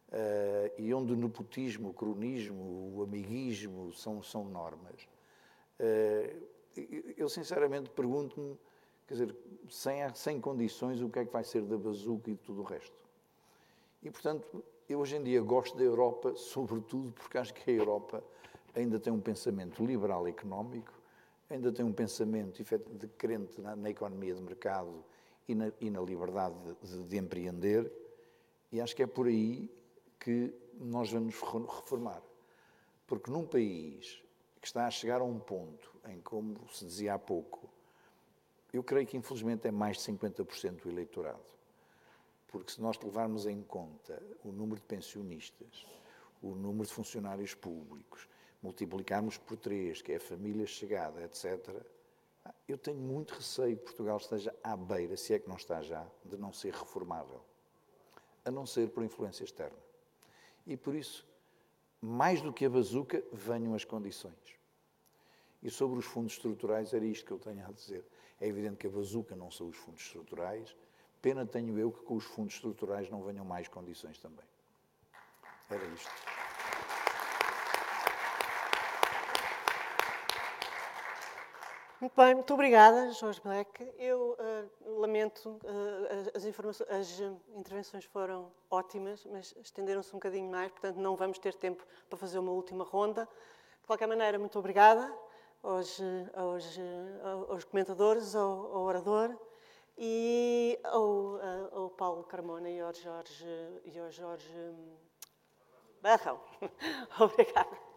uh, e onde o nepotismo, o cronismo, o amiguismo são, são normas, uh, eu sinceramente pergunto-me Quer dizer, sem, sem condições, o que é que vai ser da bazuca e de tudo o resto? E, portanto, eu hoje em dia gosto da Europa, sobretudo porque acho que a Europa ainda tem um pensamento liberal económico, ainda tem um pensamento de crente na, na economia de mercado e na, e na liberdade de, de, empreender, e acho que é por aí que nós vamos reformar. Porque num país que está a chegar a um ponto em, como se dizia há pouco, eu creio que infelizmente é mais de 50% do eleitorado. Porque se nós levarmos em conta o número de pensionistas, o número de funcionários públicos, multiplicarmos por três, que é a família chegada, etc., eu tenho muito receio que Portugal esteja à beira, se é que não está já, de não ser reformável. A não ser por influência externa. E por isso, mais do que a bazuca, venham as condições. E sobre os fundos estruturais, era isto que eu tenho a dizer. É evidente que a bazuca não são os fundos estruturais. Pena tenho eu que com os fundos estruturais não venham mais condições também. Era isto. Muito bem, muito obrigada, Jorge Black. Eu uh, lamento, uh, as, as, intervenções foram ótimas, mas estenderam-se um bocadinho mais, portanto não vamos ter tempo para fazer uma última ronda. De qualquer maneira, muito obrigada aos, aos, aos comentadores, ao, ao, orador e ao, ao, Paulo Carmona e ao Jorge, e ao Jorge Barrão. obrigada.